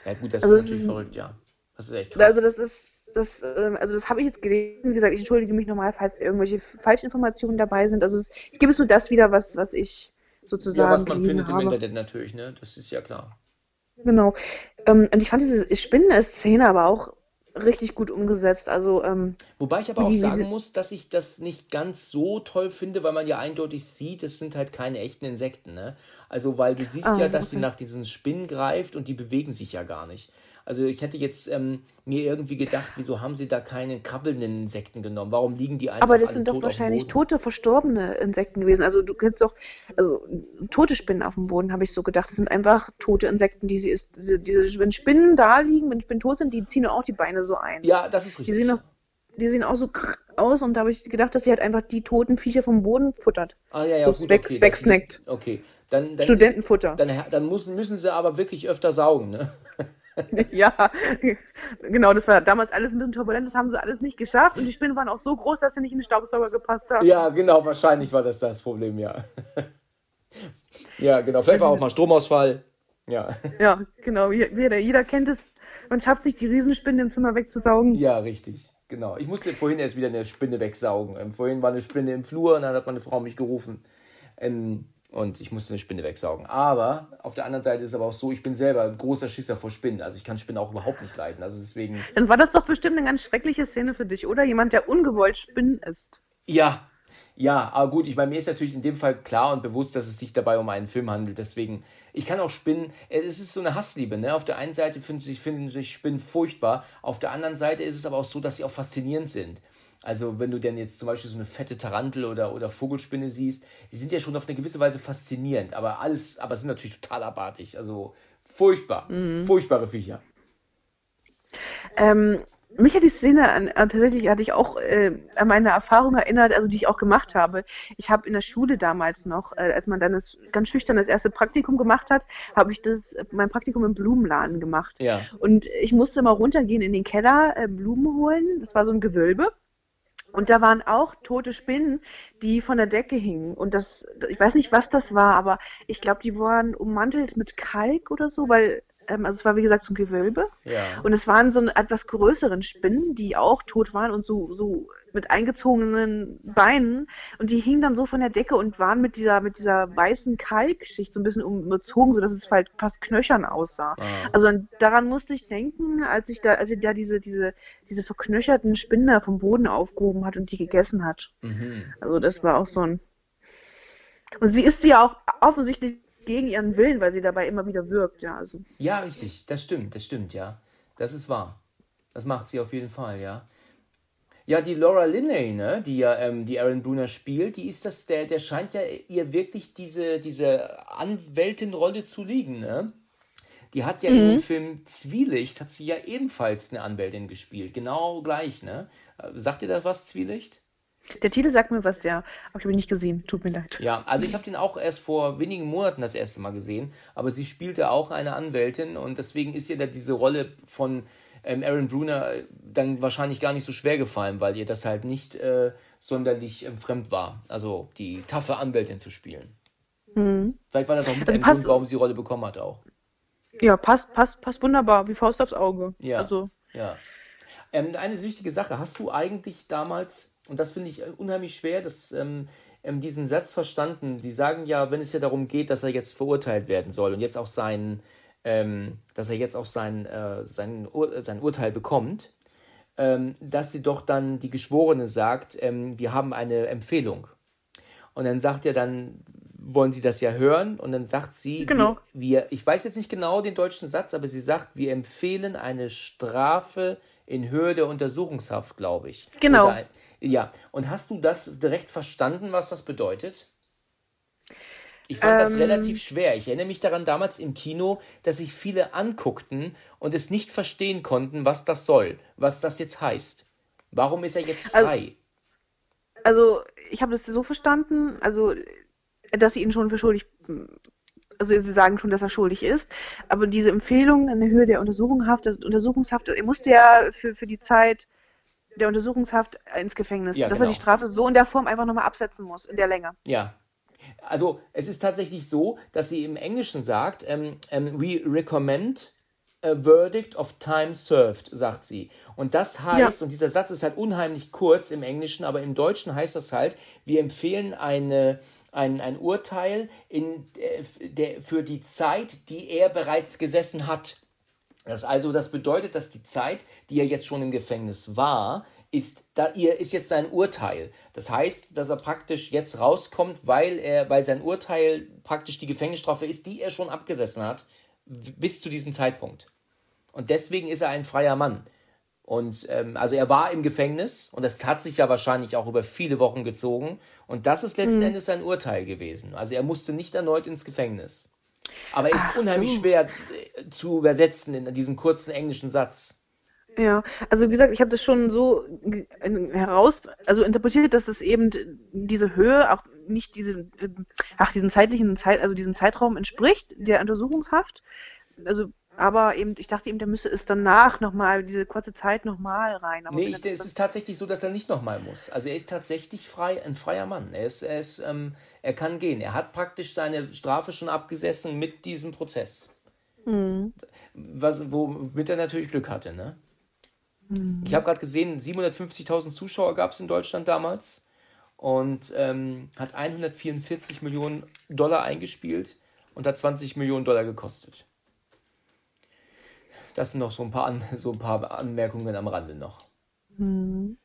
Ja gut, das also ist natürlich ist, verrückt, ja. Das ist echt krass. Also das ist, das, äh, also das habe ich jetzt gelesen. Wie gesagt, ich entschuldige mich nochmal, falls irgendwelche Falschinformationen dabei sind. Also es, ich gebe es nur das wieder, was, was ich sozusagen. Ja, was man findet habe. im Internet natürlich, ne? Das ist ja klar. Genau. Ähm, und ich fand diese Spinnen-Szene aber auch richtig gut umgesetzt. Also, ähm, Wobei ich aber auch die, sagen muss, dass ich das nicht ganz so toll finde, weil man ja eindeutig sieht, es sind halt keine echten Insekten. Ne? Also, weil du siehst ah, ja, dass okay. sie nach diesen Spinnen greift und die bewegen sich ja gar nicht. Also ich hätte jetzt ähm, mir irgendwie gedacht, wieso haben sie da keine krabbelnden Insekten genommen? Warum liegen die einfach Aber das sind doch wahrscheinlich tote, verstorbene Insekten gewesen. Also du kennst doch, also tote Spinnen auf dem Boden, habe ich so gedacht. Das sind einfach tote Insekten, die sie ist. Diese, diese, wenn Spinnen da liegen, wenn Spinnen tot sind, die ziehen auch die Beine so ein. Ja, das ist richtig. Die sehen, noch, die sehen auch so aus und da habe ich gedacht, dass sie halt einfach die toten Viecher vom Boden futtert. Ah ja, ja, so gut, okay, wegsnackt. Okay, dann, dann Studentenfutter. Dann, dann müssen, müssen sie aber wirklich öfter saugen, ne? ja, genau, das war damals alles ein bisschen turbulent, das haben sie alles nicht geschafft und die Spinnen waren auch so groß, dass sie nicht in den Staubsauger gepasst haben. Ja, genau, wahrscheinlich war das das Problem, ja. ja, genau, vielleicht war auch mal Stromausfall. Ja. Ja, genau, jeder, jeder kennt es, man schafft sich die Riesenspinne im Zimmer wegzusaugen. Ja, richtig. Genau. Ich musste vorhin erst wieder eine Spinne wegsaugen. Ähm, vorhin war eine Spinne im Flur und dann hat meine Frau mich gerufen. Ähm, und ich musste eine Spinne wegsaugen. Aber auf der anderen Seite ist es aber auch so, ich bin selber ein großer Schisser vor Spinnen. Also ich kann Spinnen auch überhaupt nicht leiden. Also deswegen. Dann war das doch bestimmt eine ganz schreckliche Szene für dich, oder? Jemand, der ungewollt Spinnen isst. Ja, ja, aber gut, ich meine, mir ist natürlich in dem Fall klar und bewusst, dass es sich dabei um einen Film handelt. Deswegen, ich kann auch Spinnen, es ist so eine Hassliebe, ne? Auf der einen Seite finden sich, finden sich Spinnen furchtbar, auf der anderen Seite ist es aber auch so, dass sie auch faszinierend sind. Also wenn du denn jetzt zum Beispiel so eine fette Tarantel oder, oder Vogelspinne siehst, die sind ja schon auf eine gewisse Weise faszinierend, aber alles, aber sind natürlich total abartig. Also furchtbar, mhm. furchtbare Viecher. Ähm, mich hat die Szene an, an, tatsächlich hatte ich auch äh, an meine Erfahrung erinnert, also die ich auch gemacht habe. Ich habe in der Schule damals noch, äh, als man dann das ganz schüchtern das erste Praktikum gemacht hat, habe ich das mein Praktikum im Blumenladen gemacht. Ja. Und ich musste mal runtergehen in den Keller, äh, Blumen holen. Das war so ein Gewölbe. Und da waren auch tote Spinnen, die von der Decke hingen. Und das, ich weiß nicht, was das war, aber ich glaube, die waren ummantelt mit Kalk oder so, weil ähm, also es war wie gesagt so ein Gewölbe. Ja. Und es waren so etwas größeren Spinnen, die auch tot waren und so, so mit eingezogenen Beinen. Und die hingen dann so von der Decke und waren mit dieser, mit dieser weißen Kalkschicht so ein bisschen umgezogen, sodass es halt fast knöchern aussah. Ah. Also daran musste ich denken, als ich da, als sie da diese, diese, diese verknöcherten Spinnen vom Boden aufgehoben hat und die gegessen hat. Mhm. Also das war auch so ein. Und sie ist sie ja auch offensichtlich gegen ihren Willen, weil sie dabei immer wieder wirkt, ja. Also. Ja, richtig, das stimmt, das stimmt, ja. Das ist wahr. Das macht sie auf jeden Fall, ja. Ja, die Laura Linney, ne, die ja ähm, die Aaron Bruner spielt, die ist das, der, der scheint ja ihr wirklich diese, diese Anwältin-Rolle zu liegen, ne? Die hat ja mhm. in dem Film Zwielicht, hat sie ja ebenfalls eine Anwältin gespielt. Genau gleich, ne? Sagt ihr das was, Zwielicht? Der Titel sagt mir was, ja, aber ich habe ihn nicht gesehen. Tut mir leid. Ja, also ich habe den auch erst vor wenigen Monaten das erste Mal gesehen, aber sie spielte auch eine Anwältin und deswegen ist ihr da diese Rolle von Aaron Bruner dann wahrscheinlich gar nicht so schwer gefallen, weil ihr das halt nicht äh, sonderlich ähm, fremd war, also die taffe Anwältin zu spielen. Mhm. Vielleicht war das auch mit also ein Grund, warum sie die Rolle bekommen hat auch. Ja, passt, passt, passt wunderbar, wie Faust aufs Auge. Ja. Also. Ja. Ähm, eine wichtige Sache, hast du eigentlich damals und das finde ich äh, unheimlich schwer, dass ähm, ähm, diesen Satz verstanden. Die sagen ja, wenn es ja darum geht, dass er jetzt verurteilt werden soll und jetzt auch sein, ähm, dass er jetzt auch sein, äh, sein, Ur sein Urteil bekommt, ähm, dass sie doch dann die Geschworene sagt, ähm, wir haben eine Empfehlung. Und dann sagt er dann, wollen Sie das ja hören? Und dann sagt sie, genau. wir, wir, ich weiß jetzt nicht genau den deutschen Satz, aber sie sagt, wir empfehlen eine Strafe in Höhe der Untersuchungshaft, glaube ich. Genau. Ein, ja, und hast du das direkt verstanden, was das bedeutet? Ich fand ähm, das relativ schwer. Ich erinnere mich daran damals im Kino, dass sich viele anguckten und es nicht verstehen konnten, was das soll, was das jetzt heißt. Warum ist er jetzt frei? Also, also ich habe das so verstanden, also dass sie ihn schon für schuldig also sie sagen schon, dass er schuldig ist, aber diese Empfehlung in der Höhe der Untersuchungshaft, das Untersuchungshaft, er musste ja für, für die Zeit der Untersuchungshaft ins Gefängnis, ja, dass genau. er die Strafe so in der Form einfach nochmal absetzen muss, in der Länge. Ja. Also es ist tatsächlich so, dass sie im Englischen sagt, ähm, ähm, we recommend a verdict of time served, sagt sie. Und das heißt, ja. und dieser Satz ist halt unheimlich kurz im Englischen, aber im Deutschen heißt das halt, wir empfehlen eine, ein, ein Urteil in, äh, der, für die Zeit, die er bereits gesessen hat. Das also, das bedeutet, dass die Zeit, die er jetzt schon im Gefängnis war, ist, da ihr ist jetzt sein Urteil. Das heißt, dass er praktisch jetzt rauskommt, weil er, weil sein Urteil praktisch die Gefängnisstrafe ist, die er schon abgesessen hat, bis zu diesem Zeitpunkt. Und deswegen ist er ein freier Mann. Und ähm, also er war im Gefängnis und das hat sich ja wahrscheinlich auch über viele Wochen gezogen. Und das ist letzten mhm. Endes sein Urteil gewesen. Also er musste nicht erneut ins Gefängnis. Aber es ist unheimlich so. schwer äh, zu übersetzen in diesem kurzen englischen Satz. Ja, also wie gesagt, ich habe das schon so heraus, also interpretiert, dass es eben diese Höhe auch nicht diese, ach, diesen zeitlichen Zeit, also diesen Zeitraum entspricht, der Untersuchungshaft. Also, aber eben, ich dachte eben, der müsste es danach nochmal, diese kurze Zeit nochmal rein. Aber nee, ich, es ist tatsächlich so, dass er nicht nochmal muss. Also er ist tatsächlich frei, ein freier Mann. Er ist, er ist, ähm, er kann gehen. Er hat praktisch seine Strafe schon abgesessen mit diesem Prozess. Mhm. Was, womit er natürlich Glück hatte, ne? Mhm. Ich habe gerade gesehen, 750.000 Zuschauer gab es in Deutschland damals. und ähm, hat 144 Millionen Dollar eingespielt und hat 20 Millionen Dollar gekostet. Das sind noch so ein paar, An so ein paar Anmerkungen am Rande noch. Hm.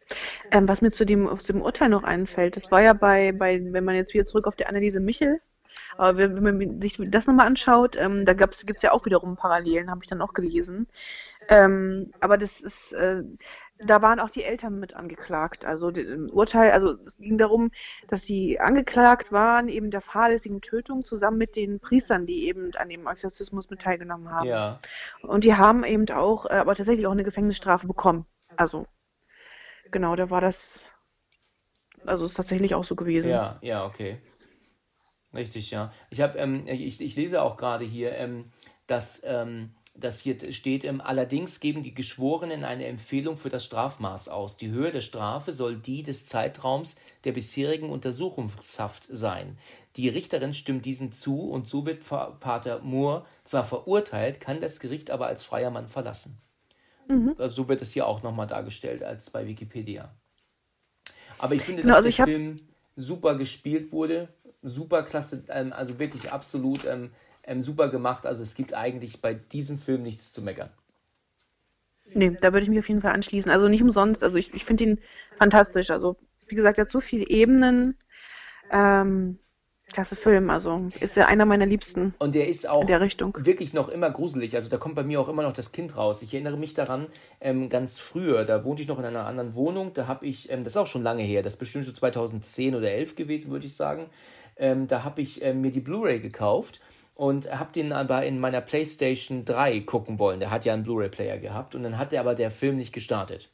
Ähm, was mir zu dem, aus dem Urteil noch einfällt, das war ja bei, bei, wenn man jetzt wieder zurück auf die Anneliese Michel, aber wenn, wenn man sich das nochmal anschaut, ähm, da gibt es ja auch wiederum Parallelen, habe ich dann auch gelesen. Ähm, aber das ist, äh, da waren auch die Eltern mit angeklagt. Also im Urteil, also es ging darum, dass sie angeklagt waren, eben der fahrlässigen Tötung zusammen mit den Priestern, die eben an dem Exorzismus mit teilgenommen haben. Ja. Und die haben eben auch, äh, aber tatsächlich auch eine Gefängnisstrafe bekommen. Also genau, da war das, also ist tatsächlich auch so gewesen. Ja, ja, okay. Richtig, ja. Ich habe, ähm, ich, ich lese auch gerade hier, ähm, dass ähm, das hier steht, ähm, allerdings geben die Geschworenen eine Empfehlung für das Strafmaß aus. Die Höhe der Strafe soll die des Zeitraums der bisherigen Untersuchungshaft sein. Die Richterin stimmt diesem zu und so wird Pater Moore zwar verurteilt, kann das Gericht aber als freier Mann verlassen. Mhm. Also so wird es hier auch nochmal dargestellt als bei Wikipedia. Aber ich finde, dass genau, also der Film super gespielt wurde, super klasse, ähm, also wirklich absolut ähm, super gemacht. Also es gibt eigentlich bei diesem Film nichts zu meckern. Nee, da würde ich mich auf jeden Fall anschließen. Also nicht umsonst. Also ich, ich finde ihn fantastisch. Also wie gesagt, er hat so viele Ebenen. Ähm, klasse Film. Also ist er einer meiner Liebsten. Und der ist auch in der Richtung. wirklich noch immer gruselig. Also da kommt bei mir auch immer noch das Kind raus. Ich erinnere mich daran, ähm, ganz früher, da wohnte ich noch in einer anderen Wohnung. Da habe ich, ähm, das ist auch schon lange her, das ist bestimmt so 2010 oder 11 gewesen, würde ich sagen. Ähm, da habe ich ähm, mir die Blu-ray gekauft und habe den aber in meiner PlayStation 3 gucken wollen. Der hat ja einen Blu-ray-Player gehabt und dann hat er aber der Film nicht gestartet.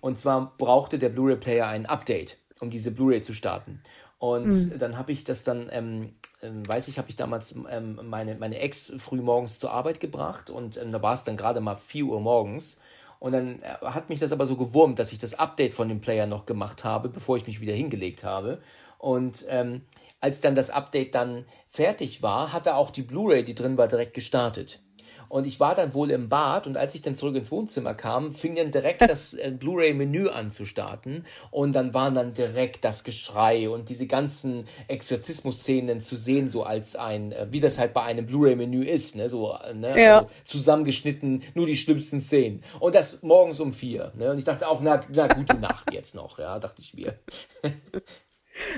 Und zwar brauchte der Blu-ray-Player ein Update, um diese Blu-ray zu starten. Und mhm. dann habe ich das dann, ähm, ähm, weiß ich, habe ich damals ähm, meine, meine Ex früh morgens zur Arbeit gebracht und ähm, da war es dann gerade mal 4 Uhr morgens. Und dann äh, hat mich das aber so gewurmt, dass ich das Update von dem Player noch gemacht habe, bevor ich mich wieder hingelegt habe. Und ähm, als dann das Update dann fertig war, hat er auch die Blu-ray, die drin war, direkt gestartet. Und ich war dann wohl im Bad und als ich dann zurück ins Wohnzimmer kam, fing dann direkt das äh, Blu-ray-Menü an zu starten. Und dann waren dann direkt das Geschrei und diese ganzen Exorzismus-Szenen zu sehen, so als ein, äh, wie das halt bei einem Blu-ray-Menü ist, ne? So, äh, ne? Ja. Also zusammengeschnitten, nur die schlimmsten Szenen. Und das morgens um vier. Ne? Und ich dachte auch, na, na gute Nacht jetzt noch, ja, dachte ich mir.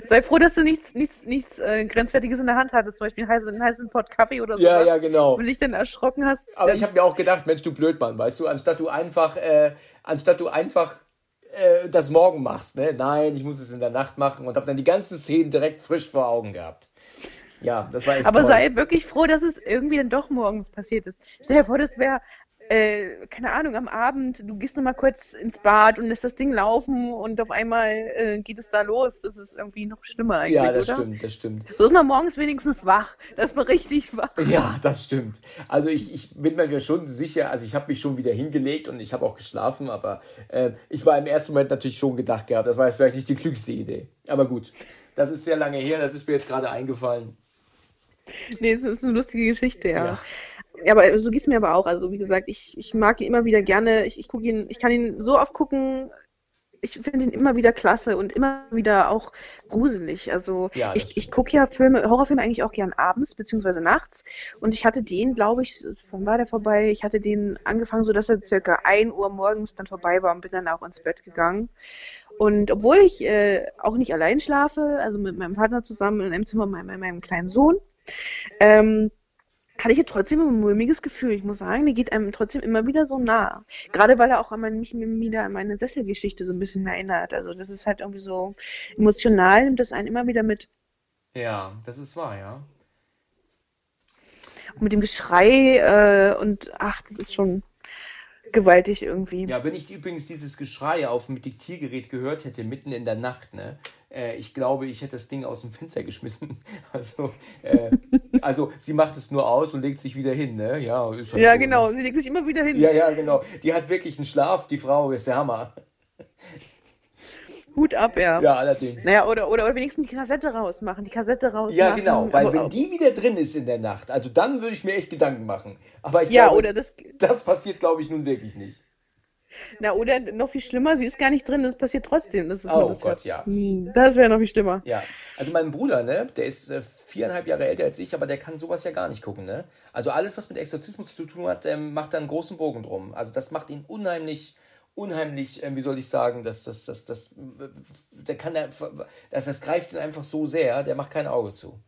Sei froh, dass du nichts, nichts, nichts äh, Grenzwertiges in der Hand hattest, zum Beispiel einen heißen, einen heißen Pot Kaffee oder so. Ja, ja, genau. Wenn dich dann erschrocken hast. Aber ich habe mir auch gedacht, Mensch, du Blödmann, weißt du, anstatt du einfach, äh, anstatt du einfach äh, das morgen machst, ne? Nein, ich muss es in der Nacht machen und habe dann die ganzen Szenen direkt frisch vor Augen gehabt. Ja, das war echt Aber toll. sei wirklich froh, dass es irgendwie dann doch morgens passiert ist. Stell dir vor, das wäre äh, keine Ahnung, am Abend, du gehst nochmal kurz ins Bad und lässt das Ding laufen und auf einmal äh, geht es da los. Das ist irgendwie noch schlimmer eigentlich. Ja, das oder? stimmt, das stimmt. So ist man morgens wenigstens wach. Da ist man richtig wach. Ja, das stimmt. Also ich, ich bin mir schon sicher, also ich habe mich schon wieder hingelegt und ich habe auch geschlafen, aber äh, ich war im ersten Moment natürlich schon gedacht gehabt, das war jetzt vielleicht nicht die klügste Idee. Aber gut, das ist sehr lange her, das ist mir jetzt gerade eingefallen. Nee, es ist eine lustige Geschichte, ja. ja. Ja, aber so geht es mir aber auch. Also wie gesagt, ich, ich mag ihn immer wieder gerne. Ich, ich gucke ihn, ich kann ihn so oft gucken. Ich finde ihn immer wieder klasse und immer wieder auch gruselig. Also ja, ich, ich gucke ja Filme, Horrorfilme eigentlich auch gern abends beziehungsweise nachts. Und ich hatte den, glaube ich, wann war der vorbei? Ich hatte den angefangen, so dass er circa 1 Uhr morgens dann vorbei war und bin dann auch ins Bett gegangen. Und obwohl ich äh, auch nicht allein schlafe, also mit meinem Partner zusammen in einem Zimmer mit meinem, meinem kleinen Sohn, ähm, hatte ich ja trotzdem ein mulmiges Gefühl. Ich muss sagen, der geht einem trotzdem immer wieder so nah. Gerade weil er auch an mein, mich wieder an meine Sesselgeschichte so ein bisschen erinnert. Also das ist halt irgendwie so emotional, nimmt das einen immer wieder mit. Ja, das ist wahr, ja. Und mit dem Geschrei äh, und ach, das ist schon gewaltig irgendwie. Ja, wenn ich übrigens dieses Geschrei auf dem Diktiergerät gehört hätte, mitten in der Nacht, ne? Äh, ich glaube, ich hätte das Ding aus dem Fenster geschmissen. Also, äh, also sie macht es nur aus und legt sich wieder hin, ne? Ja, ist halt ja so, genau, ne? sie legt sich immer wieder hin. Ja, ja, genau. Die hat wirklich einen Schlaf, die Frau ist der Hammer. Hut ab, ja. Ja, allerdings. Naja, oder, oder, oder wenigstens die Kassette rausmachen. Die Kassette rausmachen. Ja, genau, weil wenn die wieder drin ist in der Nacht, also dann würde ich mir echt Gedanken machen. Aber ich ja, glaube, oder das, das passiert, glaube ich, nun wirklich nicht. Na, oder noch viel schlimmer, sie ist gar nicht drin, es passiert trotzdem. Das ist Oh das Gott, ja. Hm, Das wäre noch viel schlimmer. Ja, also mein Bruder, ne, der ist äh, viereinhalb Jahre älter als ich, aber der kann sowas ja gar nicht gucken, ne? Also alles, was mit Exorzismus zu tun hat, ähm, macht da einen großen Bogen drum. Also das macht ihn unheimlich, unheimlich, ähm, wie soll ich sagen, das, das, das, das, äh, der kann, der, das, das greift ihn einfach so sehr, der macht kein Auge zu.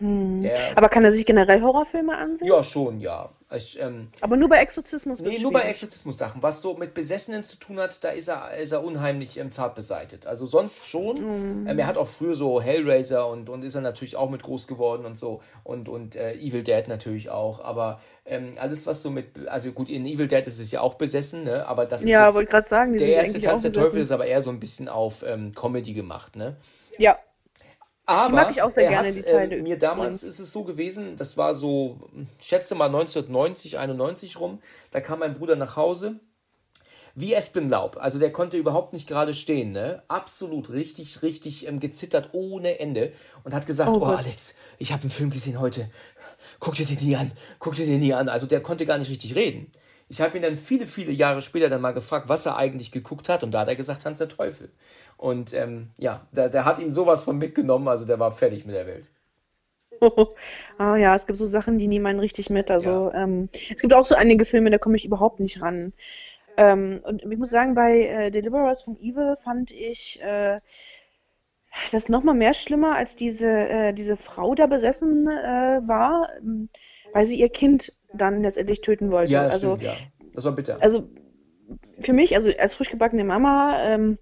Der, Aber kann er sich generell Horrorfilme ansehen? ja, schon, ja. Ich, ähm, Aber nur bei Exorzismus Nee, nur bei. Exorzismus-Sachen. Was so mit Besessenen zu tun hat, da ist er, ist er unheimlich ähm, zart beseitigt. Also sonst schon. Mhm. Ähm, er hat auch früher so Hellraiser und, und ist er natürlich auch mit groß geworden und so. Und, und äh, Evil Dead natürlich auch. Aber ähm, alles, was so mit. Also gut, in Evil Dead ist es ja auch besessen, ne? Aber das ist Ja, jetzt, wollte gerade sagen, die der erste Tanz der Teufel ist aber eher so ein bisschen auf ähm, Comedy gemacht, ne? Ja, Aber mag ich auch sehr er gerne, hat, die Teile äh, mir damals ist es so gewesen, das war so, schätze mal 1990, 91 rum, da kam mein Bruder nach Hause, wie Espen Laub. Also der konnte überhaupt nicht gerade stehen, ne? Absolut richtig, richtig ähm, gezittert ohne Ende und hat gesagt, Oh oh. Alex, ich habe einen Film gesehen heute. Guck dir den nie an, guck dir den nie an. Also der konnte gar nicht richtig reden. Ich habe ihn dann viele, viele Jahre später dann mal gefragt, was er eigentlich geguckt hat und da hat er gesagt, Hans der Teufel. Und ähm, ja, der, der hat ihn sowas von mitgenommen, also der war fertig mit der Welt. ah, ja, es gibt so Sachen, die nehmen einen richtig mit. Also ähm, es gibt auch so einige Filme, da komme ich überhaupt nicht ran. Ähm, und ich muss sagen, bei äh, Deliverers from Evil fand ich äh, das nochmal mehr schlimmer, als diese, äh, diese Frau da besessen äh, war, ähm, weil sie ihr Kind dann letztendlich töten wollte. Ja, das also, stimmt, ja. Das war bitter. also für mich, also als frisch gebackene Mama, ähm,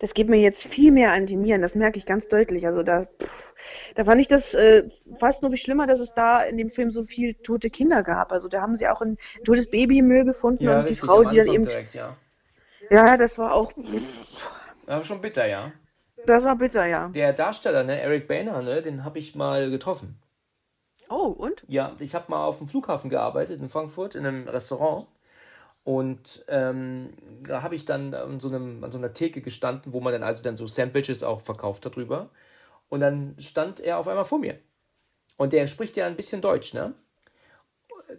das geht mir jetzt viel mehr an die Nieren, das merke ich ganz deutlich. Also da, pff, da fand ich das äh, fast nur viel schlimmer, dass es da in dem Film so viel tote Kinder gab. Also da haben sie auch ein totes Baby im Müll gefunden ja, und die Frau, die dann eben, direkt, ja. ja, das war auch, Aber schon bitter, ja. das war bitter, ja. Der Darsteller, ne, Eric Boehner, ne, den habe ich mal getroffen. Oh, und? Ja, ich habe mal auf dem Flughafen gearbeitet in Frankfurt in einem Restaurant. Und ähm, da habe ich dann an so, einem, an so einer Theke gestanden, wo man dann also dann so Sandwiches auch verkauft darüber. Und dann stand er auf einmal vor mir. Und der spricht ja ein bisschen Deutsch, ne?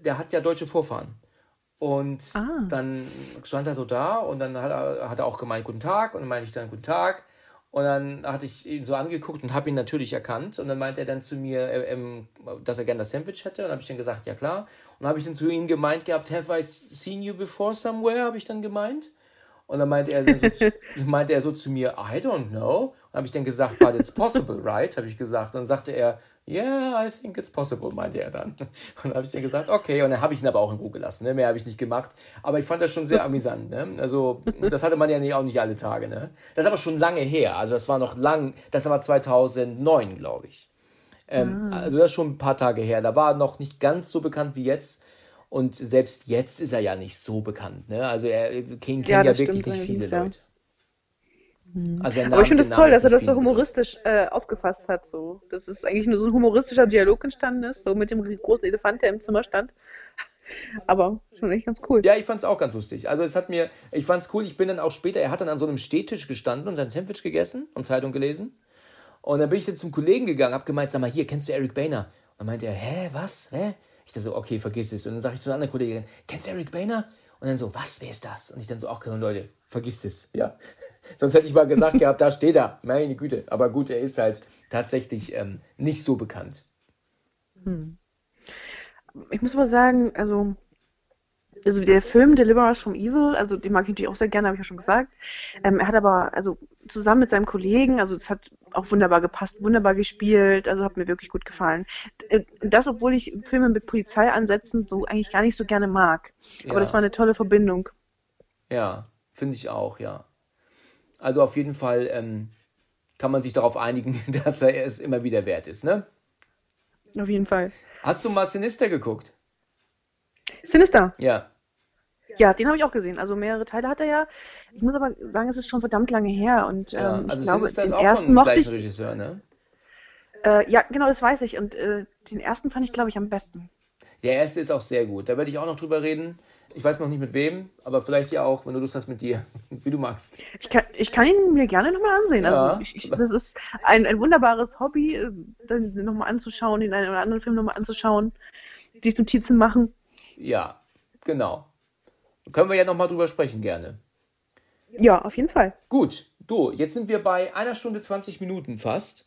Der hat ja deutsche Vorfahren. Und Ah. dann stand er so da und dann hat er, hat er auch gemeint, guten Tag. Und dann meinte ich dann, guten Tag. Und dann hatte ich ihn so angeguckt und habe ihn natürlich erkannt. Und dann meinte er dann zu mir, äh, ähm, dass er gerne das Sandwich hätte. Und dann habe ich dann gesagt, ja klar. Und dann habe ich dann zu ihm gemeint gehabt, have I seen you before somewhere? Habe ich dann gemeint. Und dann meinte er, so zu, meinte er so zu mir, I don't know. Und habe ich dann gesagt, but it's possible, right? Habe ich gesagt. Und dann sagte er, yeah, I think it's possible, meinte er dann. Und dann habe ich dann gesagt, okay. Und dann habe ich ihn aber auch in Ruhe gelassen. Ne? Mehr habe ich nicht gemacht. Aber ich fand das schon sehr amüsant. Ne? Also, das hatte man ja nicht, auch nicht alle Tage. Ne? Das ist aber schon lange her. Also, das war noch lang, das war 2009, glaube ich. Ähm, Also, das ist schon ein paar Tage her. Da war er noch nicht ganz so bekannt wie jetzt. Und selbst jetzt ist er ja nicht so bekannt. Ne? Also, er King Ja, kennt ja wirklich stimmt nicht viele ja. Leute. Also der Aber ich finde es toll, dass er das so humoristisch äh, aufgefasst hat. So. Das ist eigentlich nur so ein humoristischer Dialog entstanden ist, so mit dem großen Elefant, der im Zimmer stand. Aber schon echt ganz cool. Ja, ich fand's auch ganz lustig. Also es hat mir, ich fand's cool. Ich bin dann auch später, er hat dann an so einem Stehtisch gestanden und sein Sandwich gegessen und Zeitung gelesen. Und dann bin ich dann zum Kollegen gegangen, hab gemeint, sag mal, hier, kennst du Eric Boehner? Und dann meinte er, hä, was, hä? Ich dachte so, okay, vergiss es. Und dann sage ich zu einer anderen Kollegin, kennst du Eric Boehner? Und dann so, was, wer ist das? Und ich dann so, ach, Leute, vergisst es, ja. Sonst hätte ich mal gesagt gehabt, da steht er, meine Güte. Aber gut, er ist halt tatsächlich ähm, nicht so bekannt. Ich muss aber sagen, also, also der Film Deliver Us from Evil, also den mag ich natürlich auch sehr gerne, habe ich ja schon gesagt. Ähm, er hat aber, also zusammen mit seinem Kollegen, also es hat auch wunderbar gepasst, wunderbar gespielt, also hat mir wirklich gut gefallen. Äh, Das, obwohl ich Filme mit Polizeiansätzen so eigentlich gar nicht so gerne mag. Aber Ja. das war eine tolle Verbindung. Ja, finde ich auch, ja. Also auf jeden Fall ähm, kann man sich darauf einigen, dass er es immer wieder wert ist, ne? Auf jeden Fall. Hast du mal Sinister geguckt? Sinister. Ja. Ja, den habe ich auch gesehen. Also mehrere Teile hat er ja. Ich muss aber sagen, es ist schon verdammt lange her. Und ja. ähm, Also ich glaube, den ist auch ersten mochte ich. Regisseur, ne? Äh, ja, genau, das weiß ich. Und äh, den ersten fand ich, glaube ich, am besten. Der erste ist auch sehr gut. Da werde ich auch noch drüber reden. Ich weiß noch nicht mit wem, aber vielleicht ja auch, wenn du Lust hast, mit dir, wie du magst. Ich kann, ich kann ihn mir gerne nochmal ansehen. Ja. Also ich, ich, das ist ein, ein wunderbares Hobby, äh, dann nochmal anzuschauen, den einen oder anderen Film nochmal anzuschauen, sich Notizen machen. Ja, genau. Können wir ja nochmal drüber sprechen, gerne. Ja, auf jeden Fall. Gut, du, jetzt sind wir bei einer Stunde 20 Minuten fast.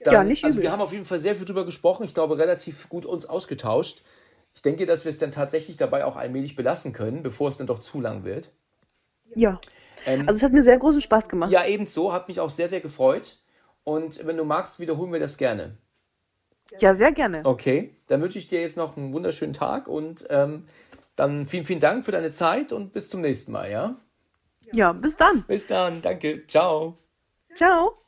Dann, ja, nicht übel. Also wir haben auf jeden Fall sehr viel drüber gesprochen. Ich glaube, relativ gut uns ausgetauscht. Ich denke, dass wir es dann tatsächlich dabei auch allmählich belassen können, bevor es dann doch zu lang wird. Ja. Ähm, also es hat mir sehr großen Spaß gemacht. Ja, ebenso. Hat mich auch sehr, sehr gefreut. Und wenn du magst, wiederholen wir das gerne. Ja, sehr gerne. Okay, dann wünsche ich dir jetzt noch einen wunderschönen Tag und ähm, dann vielen, vielen Dank für deine Zeit und bis zum nächsten Mal, ja? Ja, bis dann. Bis dann, danke. Ciao. Ciao.